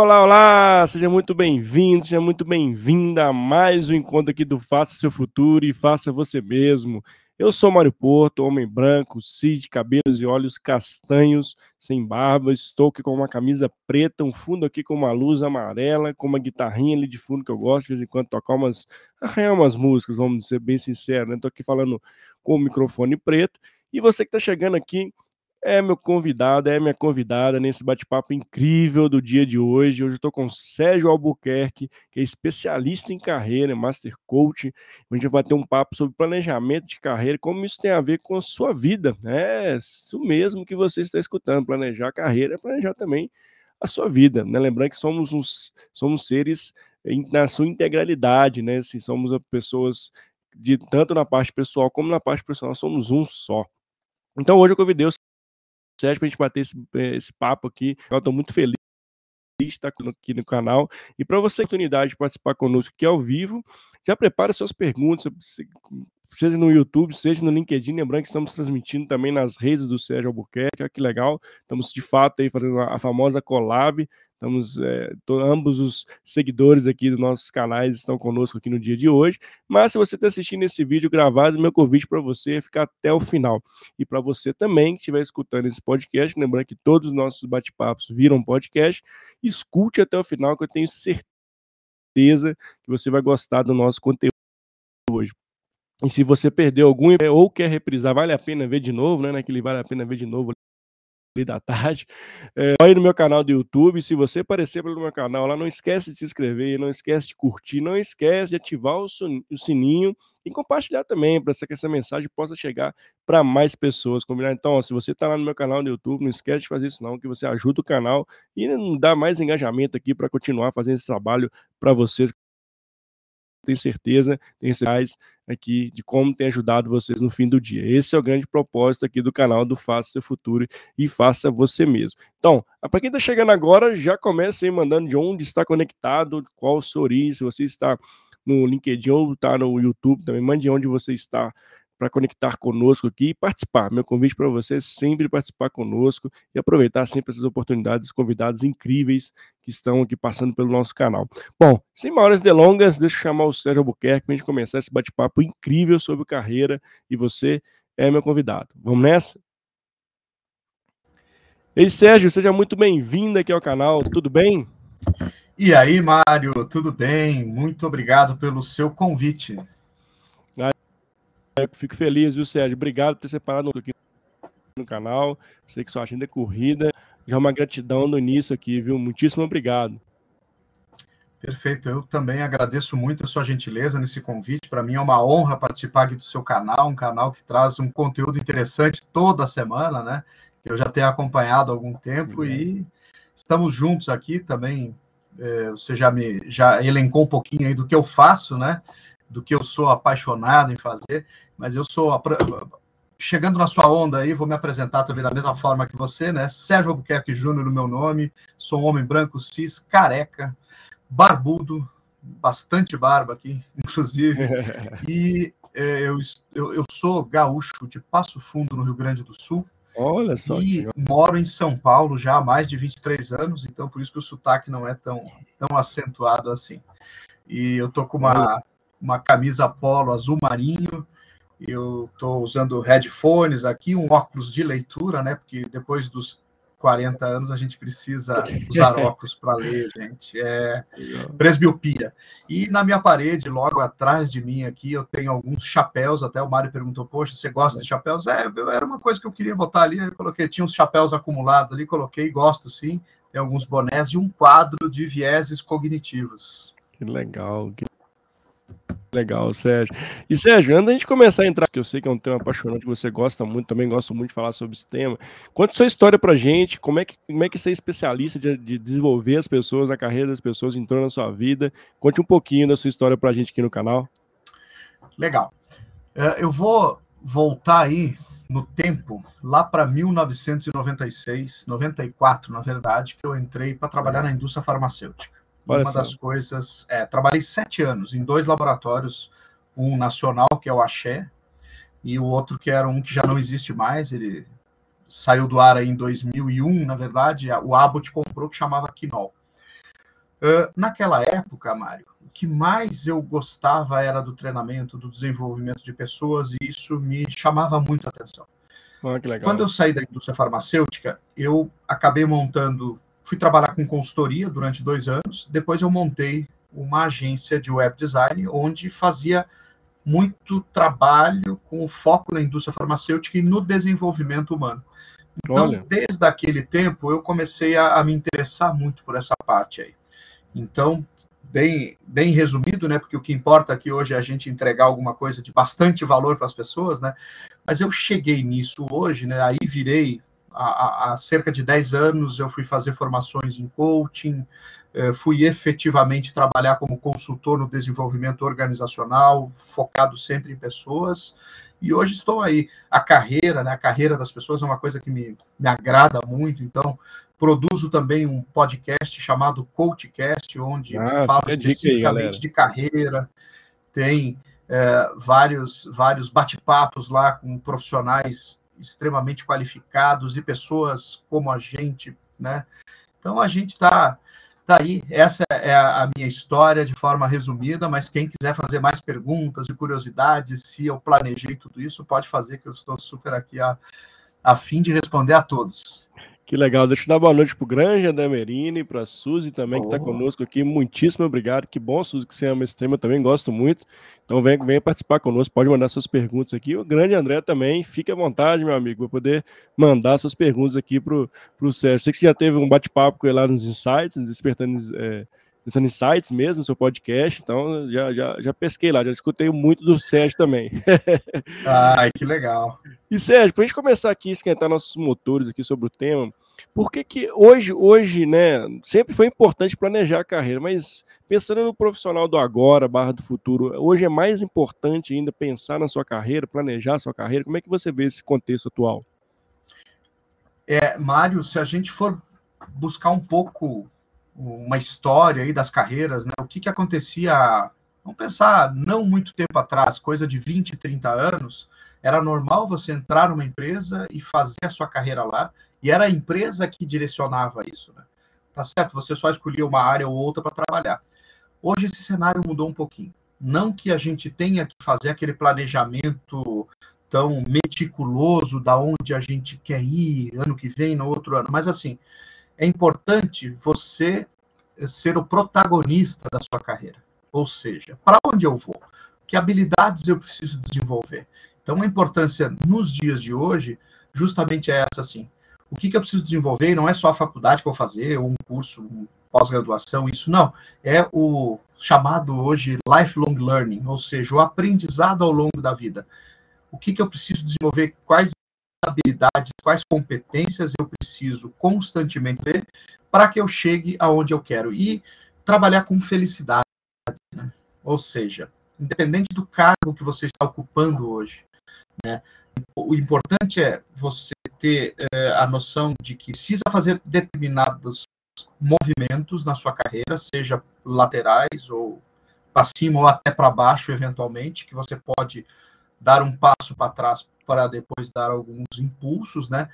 Olá, olá! Seja muito bem-vindo, seja muito bem-vinda a mais um encontro aqui do Faça Seu Futuro e Faça Você Mesmo. Eu sou Mário Porto, homem branco, cis, cabelos e olhos castanhos, sem barba. Estou aqui com uma camisa preta, um fundo aqui com uma luz amarela, com uma guitarrinha ali de fundo que eu gosto de vez em quando tocar umas, arranhar umas músicas, vamos ser bem sinceros. Estou né? aqui falando com o microfone preto. E você que está chegando aqui, é meu convidado, é minha convidada nesse bate-papo incrível do dia de hoje. Hoje eu estou com Sérgio Albuquerque, que é especialista em carreira, Master Coach. A gente vai ter um papo sobre planejamento de carreira, como isso tem a ver com a sua vida. É isso mesmo que você está escutando. Planejar a carreira é planejar também a sua vida. Né? Lembrando que somos, uns, somos seres na sua integralidade, né? Assim, somos pessoas de tanto na parte pessoal como na parte profissional, somos um só. Então hoje eu convidei o Sérgio, para a gente bater esse, eh, esse papo aqui. Eu estou muito feliz estar aqui no canal. E para você, a oportunidade de participar conosco aqui ao vivo, já prepare suas perguntas, seja no YouTube, seja no LinkedIn. Lembrando que estamos transmitindo também nas redes do Sérgio Albuquerque, olha que legal. Estamos de fato aí fazendo a famosa collab Estamos, é, ambos os seguidores aqui dos nossos canais estão conosco aqui no dia de hoje. Mas se você está assistindo esse vídeo gravado, meu convite para você é ficar até o final. E para você também que estiver escutando esse podcast, lembrando que todos os nossos bate-papos viram podcast, escute até o final, que eu tenho certeza que você vai gostar do nosso conteúdo hoje. E se você perdeu algum ou quer reprisar, vale a pena ver de novo, né? Naquele vale a pena ver de novo da tarde. É, aí no meu canal do YouTube. Se você aparecer pelo meu canal lá, não esquece de se inscrever, não esquece de curtir, não esquece de ativar o sininho e compartilhar também, para que essa mensagem possa chegar para mais pessoas. Combinar? Então, ó, se você está lá no meu canal no YouTube, não esquece de fazer isso, não, que você ajuda o canal e dá mais engajamento aqui para continuar fazendo esse trabalho para vocês tenho certeza, tenho sinais aqui de como tem ajudado vocês no fim do dia. Esse é o grande propósito aqui do canal do Faça Seu Futuro e Faça Você Mesmo. Então, para quem está chegando agora, já comece aí mandando de onde está conectado, qual o origem, se você está no LinkedIn ou está no YouTube também, mande onde você está para conectar conosco aqui e participar. Meu convite para você é sempre participar conosco e aproveitar sempre essas oportunidades, convidados incríveis que estão aqui passando pelo nosso canal. Bom, sem maiores delongas, deixa eu chamar o Sérgio Albuquerque para a gente começar esse bate-papo incrível sobre carreira e você é meu convidado. Vamos nessa? Ei, Sérgio, seja muito bem-vindo aqui ao canal, tudo bem? E aí, Mário, tudo bem? Muito obrigado pelo seu convite. Eu fico feliz, viu, Sérgio? Obrigado por ter separado aqui no canal. Sei que sua agenda é corrida. Já uma gratidão no início aqui, viu? Muitíssimo obrigado. Perfeito, eu também agradeço muito a sua gentileza nesse convite. Para mim é uma honra participar aqui do seu canal, um canal que traz um conteúdo interessante toda semana, né? Que eu já tenho acompanhado há algum tempo uhum. e estamos juntos aqui também. É, você já me já elencou um pouquinho aí do que eu faço, né? Do que eu sou apaixonado em fazer, mas eu sou chegando na sua onda aí, vou me apresentar também da mesma forma que você, né? Sérgio Albuquerque Júnior, no meu nome, sou um homem branco, cis, careca, barbudo, bastante barba aqui, inclusive, e é, eu, eu, eu, sou gaúcho de Passo Fundo, no Rio Grande do Sul. Olha só. E que... moro em São Paulo já há mais de 23 anos, então por isso que o sotaque não é tão, tão acentuado assim. E eu tô com uma, uma camisa polo azul marinho. Eu estou usando headphones aqui, um óculos de leitura, né? Porque depois dos 40 anos a gente precisa usar óculos para ler, gente. É presbiopia. E na minha parede, logo atrás de mim aqui, eu tenho alguns chapéus. Até o Mário perguntou: Poxa, você gosta de chapéus? É, era uma coisa que eu queria botar ali. Eu coloquei, tinha uns chapéus acumulados ali, coloquei, gosto sim. Tem alguns bonés e um quadro de vieses cognitivos. Que legal, que Legal, Sérgio. E Sérgio, antes da gente começar a entrar, que eu sei que é um tema apaixonante você gosta muito, também gosto muito de falar sobre esse tema. Conte sua história pra gente, como é que, como é que você é especialista de, de desenvolver as pessoas, na carreira das pessoas, entrou na sua vida. Conte um pouquinho da sua história pra gente aqui no canal. Legal. É, eu vou voltar aí no tempo, lá para 1996, 94, na verdade, que eu entrei para trabalhar na indústria farmacêutica. Olha uma só. das coisas. É, trabalhei sete anos em dois laboratórios, um nacional, que é o Axé, e o outro que era um que já não existe mais, ele saiu do ar aí em 2001, na verdade, o Abbott comprou, que chamava Quinol. Uh, naquela época, Mário, o que mais eu gostava era do treinamento, do desenvolvimento de pessoas, e isso me chamava muito a atenção. Oh, Quando eu saí da indústria farmacêutica, eu acabei montando, fui trabalhar com consultoria durante dois anos, depois eu montei uma agência de web design, onde fazia muito trabalho com foco na indústria farmacêutica e no desenvolvimento humano. Então, Olha. desde aquele tempo, eu comecei a, a, me interessar muito por essa parte aí. Então, bem, bem resumido, né? Porque o que importa aqui hoje é a gente entregar alguma coisa de bastante valor para as pessoas, né? Mas eu cheguei nisso hoje, né? Aí virei há, há cerca de 10 anos, eu fui fazer formações em coaching, eh, fui efetivamente trabalhar como consultor no desenvolvimento organizacional, focado sempre em pessoas, e hoje estou aí. A carreira, né, a carreira das pessoas é uma coisa que me, me agrada muito, então produzo também um podcast chamado Coachcast, onde ah, falo especificamente aí, de carreira, tem é, vários, vários bate-papos lá com profissionais extremamente qualificados e pessoas como a gente, né? Então a gente está tá essa é a minha história de forma resumida, mas quem quiser fazer mais perguntas e curiosidades, se eu planejei tudo isso, pode fazer, que eu estou super aqui a, a fim de responder a todos. Que legal. Deixa eu dar boa noite para o Grande André Merini, para a Suzy também, que está conosco aqui. Muitíssimo obrigado. Que bom, Suzy, que você ama esse tema. Eu também gosto muito. Então, venha, venha participar conosco. Pode mandar suas perguntas aqui. O Grande André também, fique à vontade, meu amigo, para poder mandar suas perguntas aqui para o Sérgio. Sei que você já teve um bate-papo com ele lá nos Insights, despertando. É, pensando em sites mesmo, seu podcast, então já, já, já pesquei lá, já escutei muito do Sérgio também. Ai, que legal. E Sérgio, para a gente começar aqui a esquentar nossos motores aqui sobre o tema, por que que hoje, hoje, né, sempre foi importante planejar a carreira, mas pensando no profissional do agora, barra do futuro, hoje é mais importante ainda pensar na sua carreira, planejar a sua carreira, como é que você vê esse contexto atual? É, Mário, se a gente for buscar um pouco uma história aí das carreiras, né? O que, que acontecia, vamos pensar, não muito tempo atrás, coisa de 20, 30 anos, era normal você entrar numa empresa e fazer a sua carreira lá, e era a empresa que direcionava isso, né? Tá certo? Você só escolhia uma área ou outra para trabalhar. Hoje esse cenário mudou um pouquinho. Não que a gente tenha que fazer aquele planejamento tão meticuloso da onde a gente quer ir ano que vem, no outro ano, mas assim, é importante você ser o protagonista da sua carreira. Ou seja, para onde eu vou? Que habilidades eu preciso desenvolver? Então, a importância nos dias de hoje, justamente é essa, assim. O que, que eu preciso desenvolver? Não é só a faculdade que eu vou fazer, ou um curso, um pós-graduação, isso não. É o chamado hoje lifelong learning, ou seja, o aprendizado ao longo da vida. O que, que eu preciso desenvolver? Quais habilidades, quais competências eu preciso constantemente ter para que eu chegue aonde eu quero e trabalhar com felicidade, né? ou seja, independente do cargo que você está ocupando hoje, né? O importante é você ter é, a noção de que precisa fazer determinados movimentos na sua carreira, seja laterais ou para cima ou até para baixo, eventualmente, que você pode dar um passo para trás para depois dar alguns impulsos, né?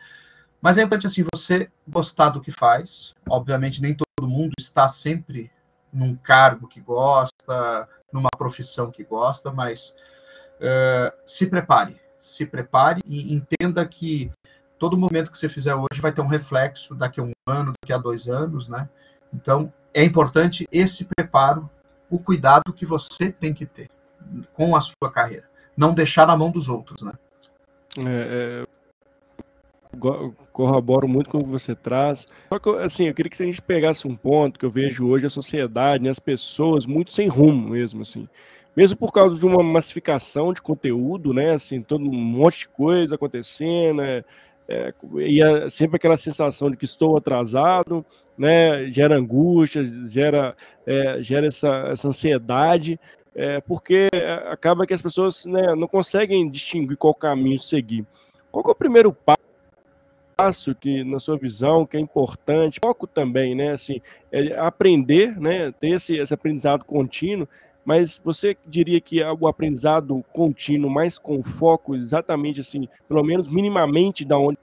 Mas é importante assim você gostar do que faz. Obviamente nem todo mundo está sempre num cargo que gosta, numa profissão que gosta, mas uh, se prepare, se prepare e entenda que todo momento que você fizer hoje vai ter um reflexo daqui a um ano, daqui a dois anos, né? Então é importante esse preparo, o cuidado que você tem que ter com a sua carreira, não deixar na mão dos outros, né? É, é, corroboro muito com o que você traz. Só que, assim, eu queria que a gente pegasse um ponto que eu vejo hoje a sociedade, né, as pessoas muito sem rumo mesmo, assim. Mesmo por causa de uma massificação de conteúdo, né, assim, todo um monte de coisa acontecendo, é, é, e é sempre aquela sensação de que estou atrasado, né, gera angústia, gera, é, gera essa, essa ansiedade, é, porque acaba que as pessoas né, não conseguem distinguir qual caminho seguir. Qual é o primeiro passo que, na sua visão, que é importante? Foco também, né? Assim, é aprender, né? Ter esse, esse aprendizado contínuo, mas você diria que é o aprendizado contínuo, mais com foco, exatamente assim, pelo menos minimamente da onde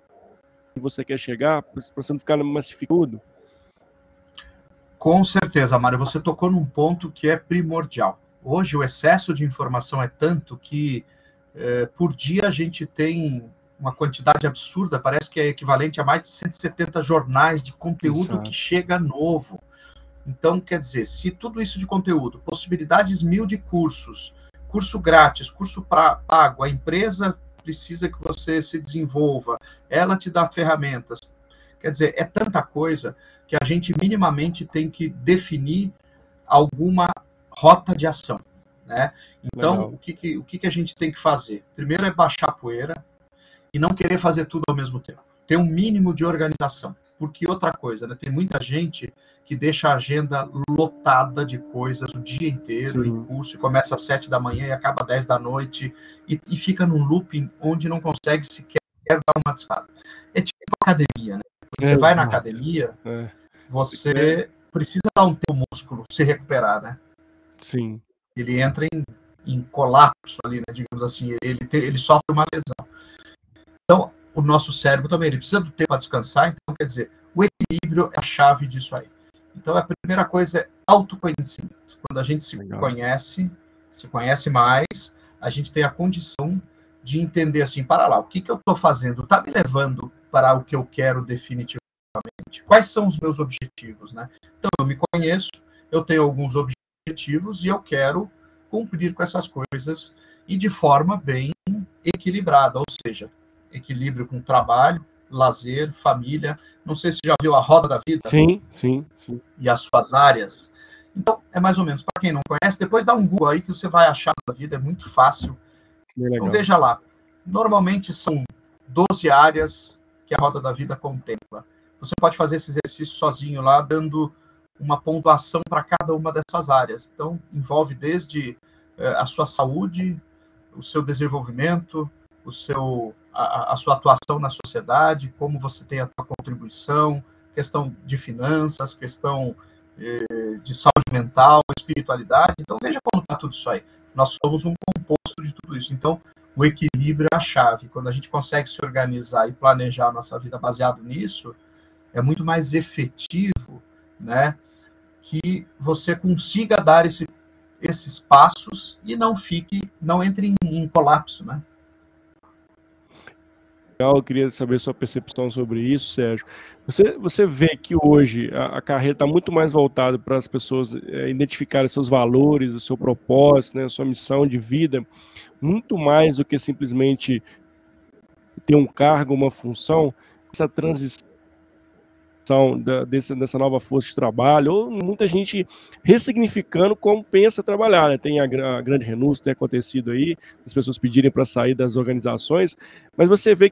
você quer chegar, para você não ficar massificado? Com certeza, Mário, você tocou num ponto que é primordial. Hoje o excesso de informação é tanto que é, por dia a gente tem uma quantidade absurda, parece que é equivalente a mais de 170 jornais de conteúdo Exato. que chega novo. Então, quer dizer, se tudo isso de conteúdo, possibilidades mil de cursos, curso grátis, curso pra, pago, a empresa precisa que você se desenvolva, ela te dá ferramentas. Quer dizer, é tanta coisa que a gente minimamente tem que definir alguma rota de ação. Né? Então, o, que, que, o que, que a gente tem que fazer? Primeiro é baixar a poeira e não querer fazer tudo ao mesmo tempo. Ter um mínimo de organização. Porque outra coisa, né? tem muita gente que deixa a agenda lotada de coisas o dia inteiro Sim. em curso, começa às sete da manhã e acaba às dez da noite, e, e fica num looping onde não consegue sequer dar uma descarga. É tipo academia, né? Quando você vai na academia, é. você precisa dar um teu músculo se recuperar, né? Sim. Ele entra em, em colapso ali, né? Digamos assim, ele, ele sofre uma lesão. Então, o nosso cérebro também ele precisa do tempo para descansar, então quer dizer, o equilíbrio é a chave disso aí. Então a primeira coisa é autoconhecimento. Quando a gente se Legal. conhece, se conhece mais, a gente tem a condição de entender assim, para lá, o que, que eu estou fazendo está me levando para o que eu quero definitivamente? Quais são os meus objetivos, né? Então eu me conheço, eu tenho alguns objetivos e eu quero cumprir com essas coisas e de forma bem equilibrada, ou seja, equilíbrio com trabalho, lazer, família. Não sei se já viu a roda da vida. Sim, sim, sim. E as suas áreas. Então, é mais ou menos, para quem não conhece, depois dá um Google aí que você vai achar da vida, é muito fácil. Então, veja lá. Normalmente são 12 áreas que a roda da vida contempla. Você pode fazer esse exercício sozinho lá, dando uma pontuação para cada uma dessas áreas. Então, envolve desde eh, a sua saúde, o seu desenvolvimento, o seu a, a, sua atuação na sociedade, como você tem a sua contribuição, questão de finanças, questão eh, de saúde mental, espiritualidade. Então veja como está tudo isso aí. Nós somos um composto de tudo isso. Então o equilíbrio é a chave. Quando a gente consegue se organizar e planejar a nossa vida baseado nisso, é muito mais efetivo, né? Que você consiga dar esse, esses passos e não fique, não entre em, em colapso, né? eu queria saber sua percepção sobre isso, Sérgio. Você, você vê que hoje a, a carreira está muito mais voltada para as pessoas é, identificarem seus valores, o seu propósito, né, a sua missão de vida, muito mais do que simplesmente ter um cargo, uma função, essa transição da, desse, dessa nova força de trabalho, ou muita gente ressignificando como pensa trabalhar. Né? Tem a, a grande renúncia, tem acontecido aí, as pessoas pedirem para sair das organizações, mas você vê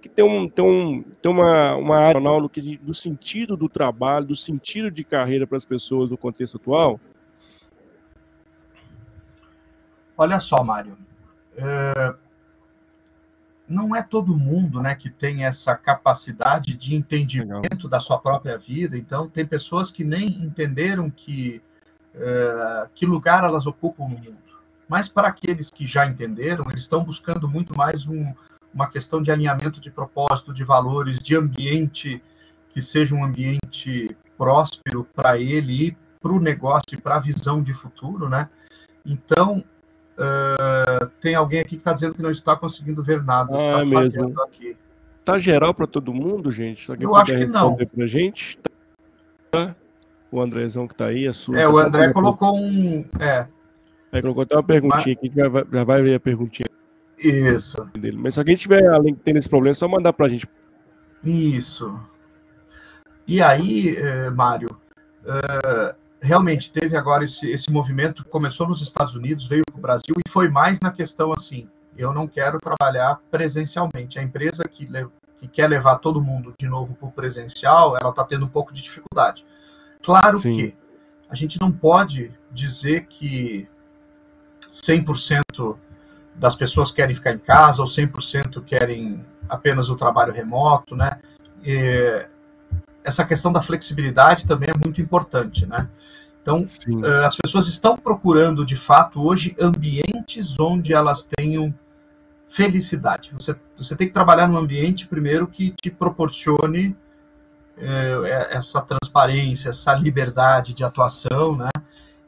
que tem, um, tem, um, tem uma, uma área do sentido do trabalho, do sentido de carreira para as pessoas no contexto atual? Olha só, Mário. É... Não é todo mundo né, que tem essa capacidade de entendimento da sua própria vida. Então, tem pessoas que nem entenderam que, é... que lugar elas ocupam no mundo. Mas para aqueles que já entenderam, eles estão buscando muito mais um, uma questão de alinhamento de propósito, de valores, de ambiente que seja um ambiente próspero para ele e para o negócio e para a visão de futuro, né? Então, uh, tem alguém aqui que está dizendo que não está conseguindo ver nada. Ah, é mesmo. Aqui. Tá geral para todo mundo, gente? Eu acho que não. Pra gente? Tá? O Andrezão que está aí, a sua. É, o André colocou um. É. É, colocou até uma perguntinha aqui, já vai, já vai ver a perguntinha. Isso. Dele. Mas se alguém tiver além tendo esse problema, é só mandar pra gente. Isso. E aí, eh, Mário, eh, realmente teve agora esse, esse movimento, começou nos Estados Unidos, veio para Brasil e foi mais na questão assim, eu não quero trabalhar presencialmente. A empresa que, que quer levar todo mundo de novo para o presencial, ela está tendo um pouco de dificuldade. Claro Sim. que a gente não pode dizer que 100% das pessoas querem ficar em casa ou 100% querem apenas o trabalho remoto, né? E essa questão da flexibilidade também é muito importante, né? Então, Sim. Eh, as pessoas estão procurando, de fato, hoje, ambientes onde elas tenham felicidade. Você, você tem que trabalhar num ambiente, primeiro, que te proporcione é, essa transparência, essa liberdade de atuação, né?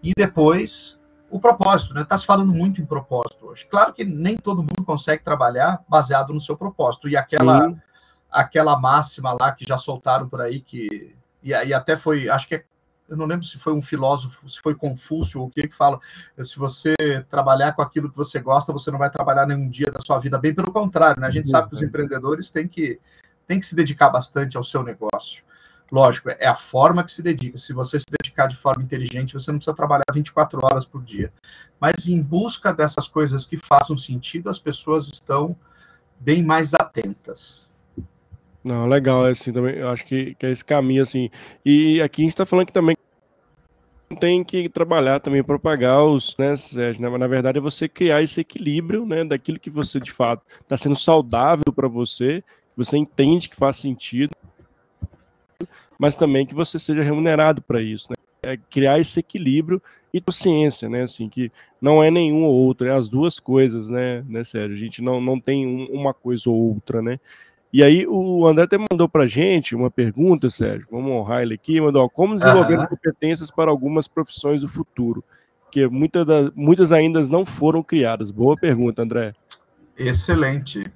E depois o propósito, né? Está se falando muito em propósito hoje. Claro que nem todo mundo consegue trabalhar baseado no seu propósito. E aquela, aquela máxima lá que já soltaram por aí, que. E, e até foi, acho que é eu não lembro se foi um filósofo, se foi Confúcio ou o que que fala, se você trabalhar com aquilo que você gosta, você não vai trabalhar nenhum dia da sua vida, bem pelo contrário, né? A gente sabe que os empreendedores têm que, têm que se dedicar bastante ao seu negócio. Lógico, é a forma que se dedica. Se você se dedicar de forma inteligente, você não precisa trabalhar 24 horas por dia. Mas em busca dessas coisas que façam sentido, as pessoas estão bem mais atentas. Não, legal, é assim, também, eu acho que, que é esse caminho, assim. E aqui a gente está falando que também tem que trabalhar também para pagar os, né, Sérgio, né? Mas na verdade é você criar esse equilíbrio, né, daquilo que você de fato está sendo saudável para você, que você entende que faz sentido, mas também que você seja remunerado para isso, né? É criar esse equilíbrio e consciência, né? Assim, que não é nenhum ou outro, é as duas coisas, né, né, Sérgio? A gente não, não tem um, uma coisa ou outra, né? E aí o André até mandou para gente uma pergunta, Sérgio, vamos honrar ele aqui, mandou, ó, como desenvolver uhum. competências para algumas profissões do futuro? Que muitas, das, muitas ainda não foram criadas. Boa pergunta, André. Excelente.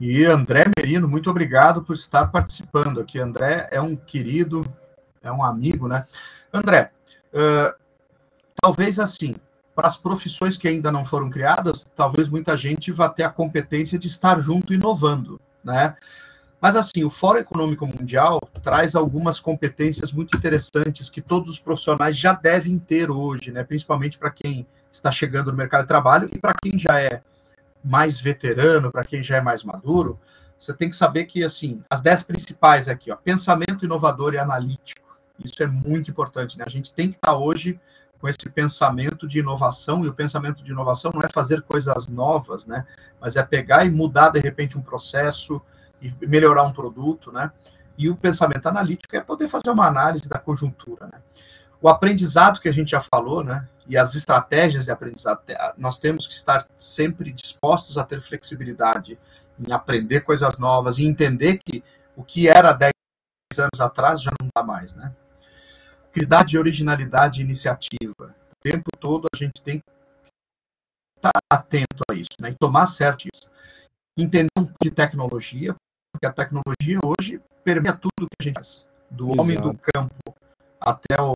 E André Merino, muito obrigado por estar participando aqui. André é um querido, é um amigo, né? André, uh, talvez assim, para as profissões que ainda não foram criadas, talvez muita gente vá ter a competência de estar junto inovando né? Mas assim, o Fórum Econômico Mundial traz algumas competências muito interessantes que todos os profissionais já devem ter hoje, né? Principalmente para quem está chegando no mercado de trabalho e para quem já é mais veterano, para quem já é mais maduro, você tem que saber que assim, as dez principais aqui, ó, pensamento inovador e analítico. Isso é muito importante, né? A gente tem que estar hoje com esse pensamento de inovação, e o pensamento de inovação não é fazer coisas novas, né? Mas é pegar e mudar, de repente, um processo e melhorar um produto, né? E o pensamento analítico é poder fazer uma análise da conjuntura, né? O aprendizado que a gente já falou, né? E as estratégias de aprendizado, nós temos que estar sempre dispostos a ter flexibilidade em aprender coisas novas e entender que o que era 10 anos atrás já não dá mais, né? Criatividade de originalidade e iniciativa. O tempo todo a gente tem que estar atento a isso, né? E tomar certo isso. Entender um pouco de tecnologia, porque a tecnologia hoje permeia tudo que a gente faz. Do Exato. homem do campo até o,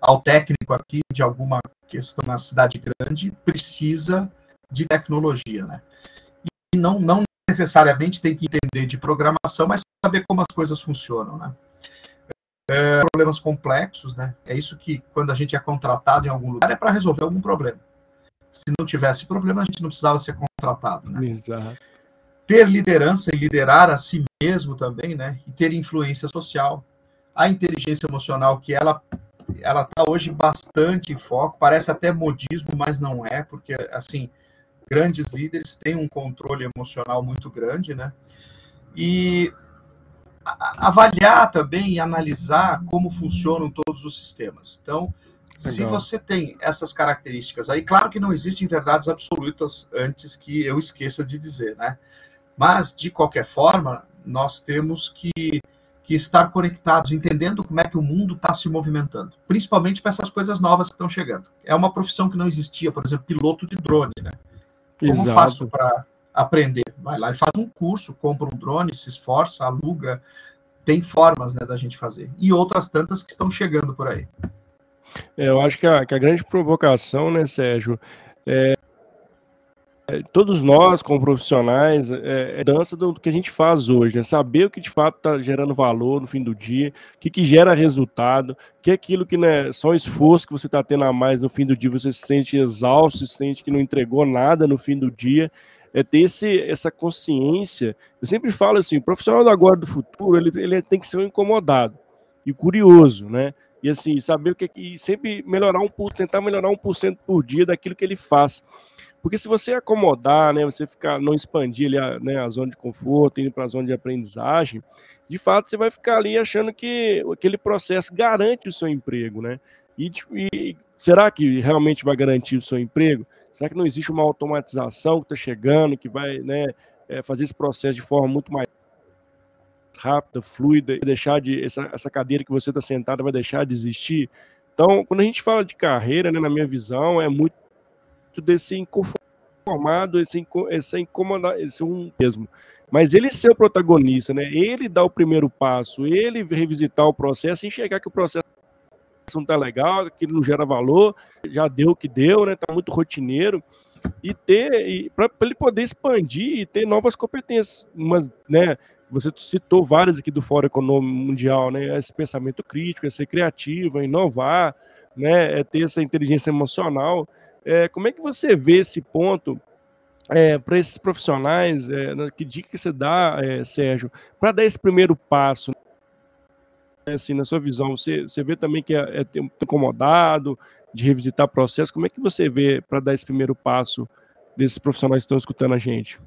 ao técnico aqui de alguma questão na cidade grande, precisa de tecnologia, né? E não, não necessariamente tem que entender de programação, mas saber como as coisas funcionam, né? É, problemas complexos, né? É isso que, quando a gente é contratado em algum lugar, é para resolver algum problema. Se não tivesse problema, a gente não precisava ser contratado, né? Exato. Ter liderança e liderar a si mesmo também, né? E ter influência social. A inteligência emocional, que ela ela está hoje bastante em foco, parece até modismo, mas não é, porque, assim, grandes líderes têm um controle emocional muito grande, né? E avaliar também e analisar como funcionam todos os sistemas. Então, Legal. se você tem essas características aí, claro que não existem verdades absolutas antes que eu esqueça de dizer, né? Mas, de qualquer forma, nós temos que, que estar conectados, entendendo como é que o mundo está se movimentando, principalmente para essas coisas novas que estão chegando. É uma profissão que não existia, por exemplo, piloto de drone, né? Como Exato. faço para aprender. Vai lá e faz um curso, compra um drone, se esforça, aluga. Tem formas né, da gente fazer. E outras tantas que estão chegando por aí. É, eu acho que a, que a, grande provocação, né, Sérgio, é, é, todos nós, como profissionais, é, é dança do, que a gente faz hoje, né? saber o que de fato está gerando valor no fim do dia, o que, que gera resultado, que é aquilo que né, só o esforço que você está tendo a mais no fim do dia, você se sente exausto, se sente que não entregou nada no fim do dia é ter esse, essa consciência. Eu sempre falo assim, o profissional do agora do futuro, ele, ele tem que ser um incomodado e curioso, né? E assim, saber o que e sempre melhorar um por, tentar melhorar um por cento por dia daquilo que ele faz. Porque se você acomodar, né, você ficar não expandir ali a, né, a zona de conforto, indo para a zona de aprendizagem, de fato você vai ficar ali achando que aquele processo garante o seu emprego, né? E, e será que realmente vai garantir o seu emprego? Será que não existe uma automatização que está chegando, que vai né, é, fazer esse processo de forma muito mais rápida, fluida, deixar de essa, essa cadeira que você está sentado vai deixar de existir. Então, quando a gente fala de carreira, né, na minha visão, é muito desse inconformado, esse, esse incomodar, esse um mesmo. Mas ele ser o protagonista, né? Ele dar o primeiro passo, ele revisitar o processo, enxergar que o processo não tá legal, que não gera valor, já deu o que deu, né? Tá muito rotineiro e ter para ele poder expandir e ter novas competências, umas, né? Você citou várias aqui do Fórum Econômico Mundial, né? Esse pensamento crítico, é ser criativo, é inovar, né? É ter essa inteligência emocional. É, como é que você vê esse ponto é, para esses profissionais? É, que dica que você dá, é, Sérgio, para dar esse primeiro passo? Né, assim, na sua visão, você, você vê também que é, é incomodado de revisitar processo. Como é que você vê para dar esse primeiro passo desses profissionais que estão escutando a gente?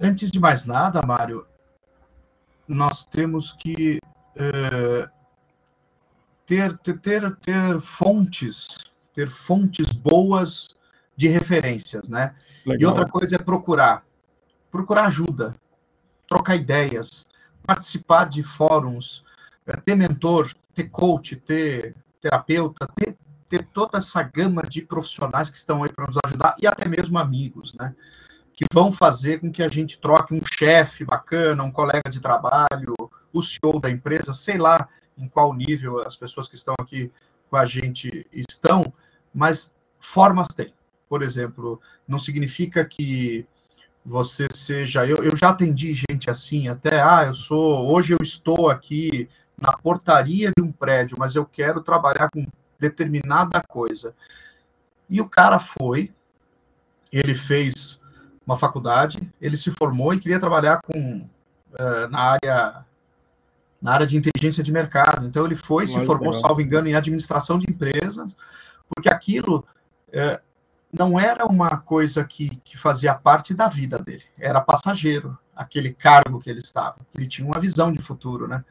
Antes de mais nada, Mário, nós temos que é, ter, ter, ter, ter fontes, ter fontes boas de referências, né? Legal. E outra coisa é procurar, procurar ajuda, trocar ideias, participar de fóruns, é, ter mentor, ter coach, ter terapeuta, ter, ter toda essa gama de profissionais que estão aí para nos ajudar e até mesmo amigos, né? Que vão fazer com que a gente troque um chefe bacana, um colega de trabalho, o CEO da empresa, sei lá em qual nível as pessoas que estão aqui com a gente estão, mas formas tem. Por exemplo, não significa que você seja. Eu, eu já atendi gente assim, até, ah, eu sou. Hoje eu estou aqui na portaria de um prédio, mas eu quero trabalhar com determinada coisa. E o cara foi, ele fez uma faculdade, ele se formou e queria trabalhar com uh, na área na área de inteligência de mercado. Então ele foi, se formou, legal. salvo engano, em administração de empresas, porque aquilo uh, não era uma coisa que, que fazia parte da vida dele, era passageiro, aquele cargo que ele estava. Ele tinha uma visão de futuro, né?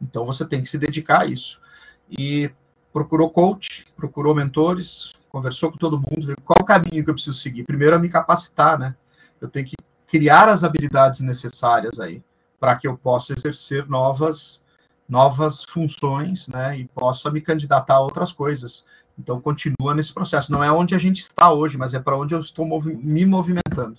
Então você tem que se dedicar a isso. E procurou coach, procurou mentores, conversou com todo mundo, viu qual o caminho que eu preciso seguir. Primeiro é me capacitar, né? Eu tenho que criar as habilidades necessárias aí para que eu possa exercer novas novas funções, né, e possa me candidatar a outras coisas. Então, continua nesse processo. Não é onde a gente está hoje, mas é para onde eu estou movi me movimentando.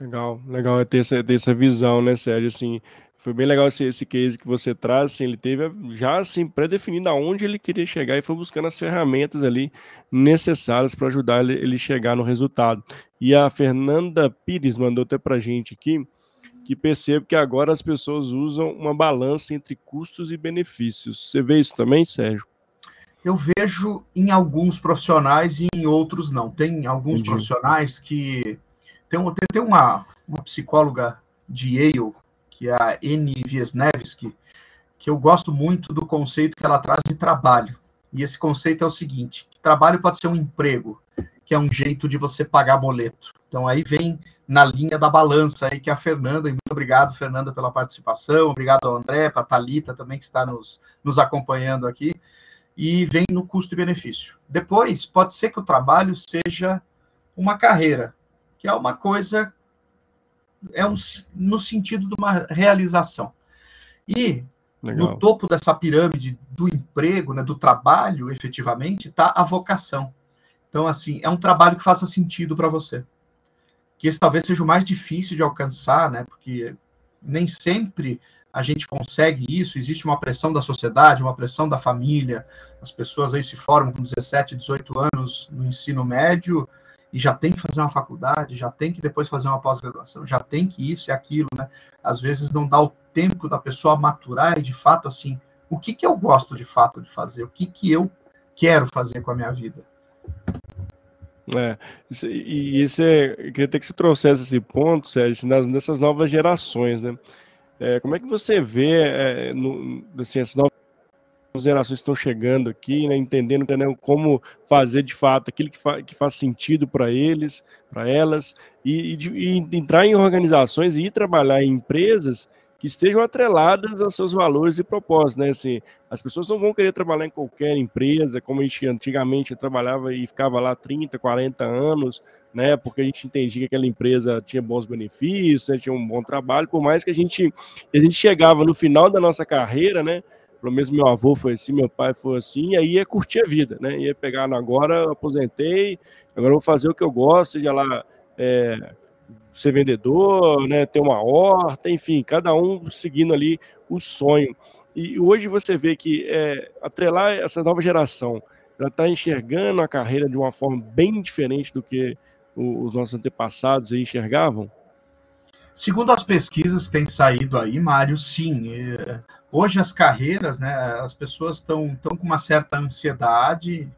Legal, legal ter essa, ter essa visão, né, Sérgio? Assim, foi bem legal esse, esse case que você traz. Assim, ele teve já assim, pré-definido aonde ele queria chegar e foi buscando as ferramentas ali necessárias para ajudar ele, ele chegar no resultado. E a Fernanda Pires mandou até para gente aqui que percebe que agora as pessoas usam uma balança entre custos e benefícios. Você vê isso também, Sérgio? Eu vejo em alguns profissionais e em outros não. Tem alguns Entendi. profissionais que. Tem, tem uma, uma psicóloga de Yale, que é a N. Wiesnewski, que eu gosto muito do conceito que ela traz de trabalho. E esse conceito é o seguinte: trabalho pode ser um emprego, que é um jeito de você pagar boleto. Então aí vem na linha da balança aí que a Fernanda, e muito obrigado, Fernanda, pela participação, obrigado ao André, para a Thalita também, que está nos, nos acompanhando aqui e vem no custo e benefício. Depois, pode ser que o trabalho seja uma carreira, que é uma coisa, é um, no sentido de uma realização. E Legal. no topo dessa pirâmide do emprego, né, do trabalho, efetivamente, está a vocação. Então, assim, é um trabalho que faça sentido para você. Que esse talvez seja o mais difícil de alcançar, né? Porque nem sempre a gente consegue isso, existe uma pressão da sociedade, uma pressão da família, as pessoas aí se formam com 17, 18 anos no ensino médio e já tem que fazer uma faculdade, já tem que depois fazer uma pós-graduação, já tem que isso e aquilo, né? Às vezes não dá o tempo da pessoa maturar e de fato assim, o que que eu gosto de fato de fazer? O que que eu quero fazer com a minha vida? É, e isso é, eu queria ter que você trouxesse esse ponto, Sérgio, nas, nessas novas gerações, né? É, como é que você vê é, no, assim, as novas gerações estão chegando aqui, né, entendendo, entendendo como fazer de fato aquilo que, fa que faz sentido para eles, para elas, e, e, e, entrar em organizações e ir trabalhar em empresas que estejam atreladas aos seus valores e propósitos, né? Assim, as pessoas não vão querer trabalhar em qualquer empresa, como a gente antigamente trabalhava e ficava lá 30, 40 anos, né? Porque a gente entendia que aquela empresa tinha bons benefícios, né? tinha um bom trabalho, por mais que a gente, a gente chegava no final da nossa carreira, né? Pelo menos meu avô foi assim, meu pai foi assim, e aí ia curtir a vida, né? Ia pegar agora, aposentei, agora vou fazer o que eu gosto, seja lá é, ser vendedor, né? Ter uma horta, enfim, cada um seguindo ali o sonho. E hoje você vê que é, atrelar essa nova geração, ela está enxergando a carreira de uma forma bem diferente do que os nossos antepassados enxergavam? Segundo as pesquisas que têm saído aí, Mário, sim. É, hoje as carreiras, né, as pessoas estão com uma certa ansiedade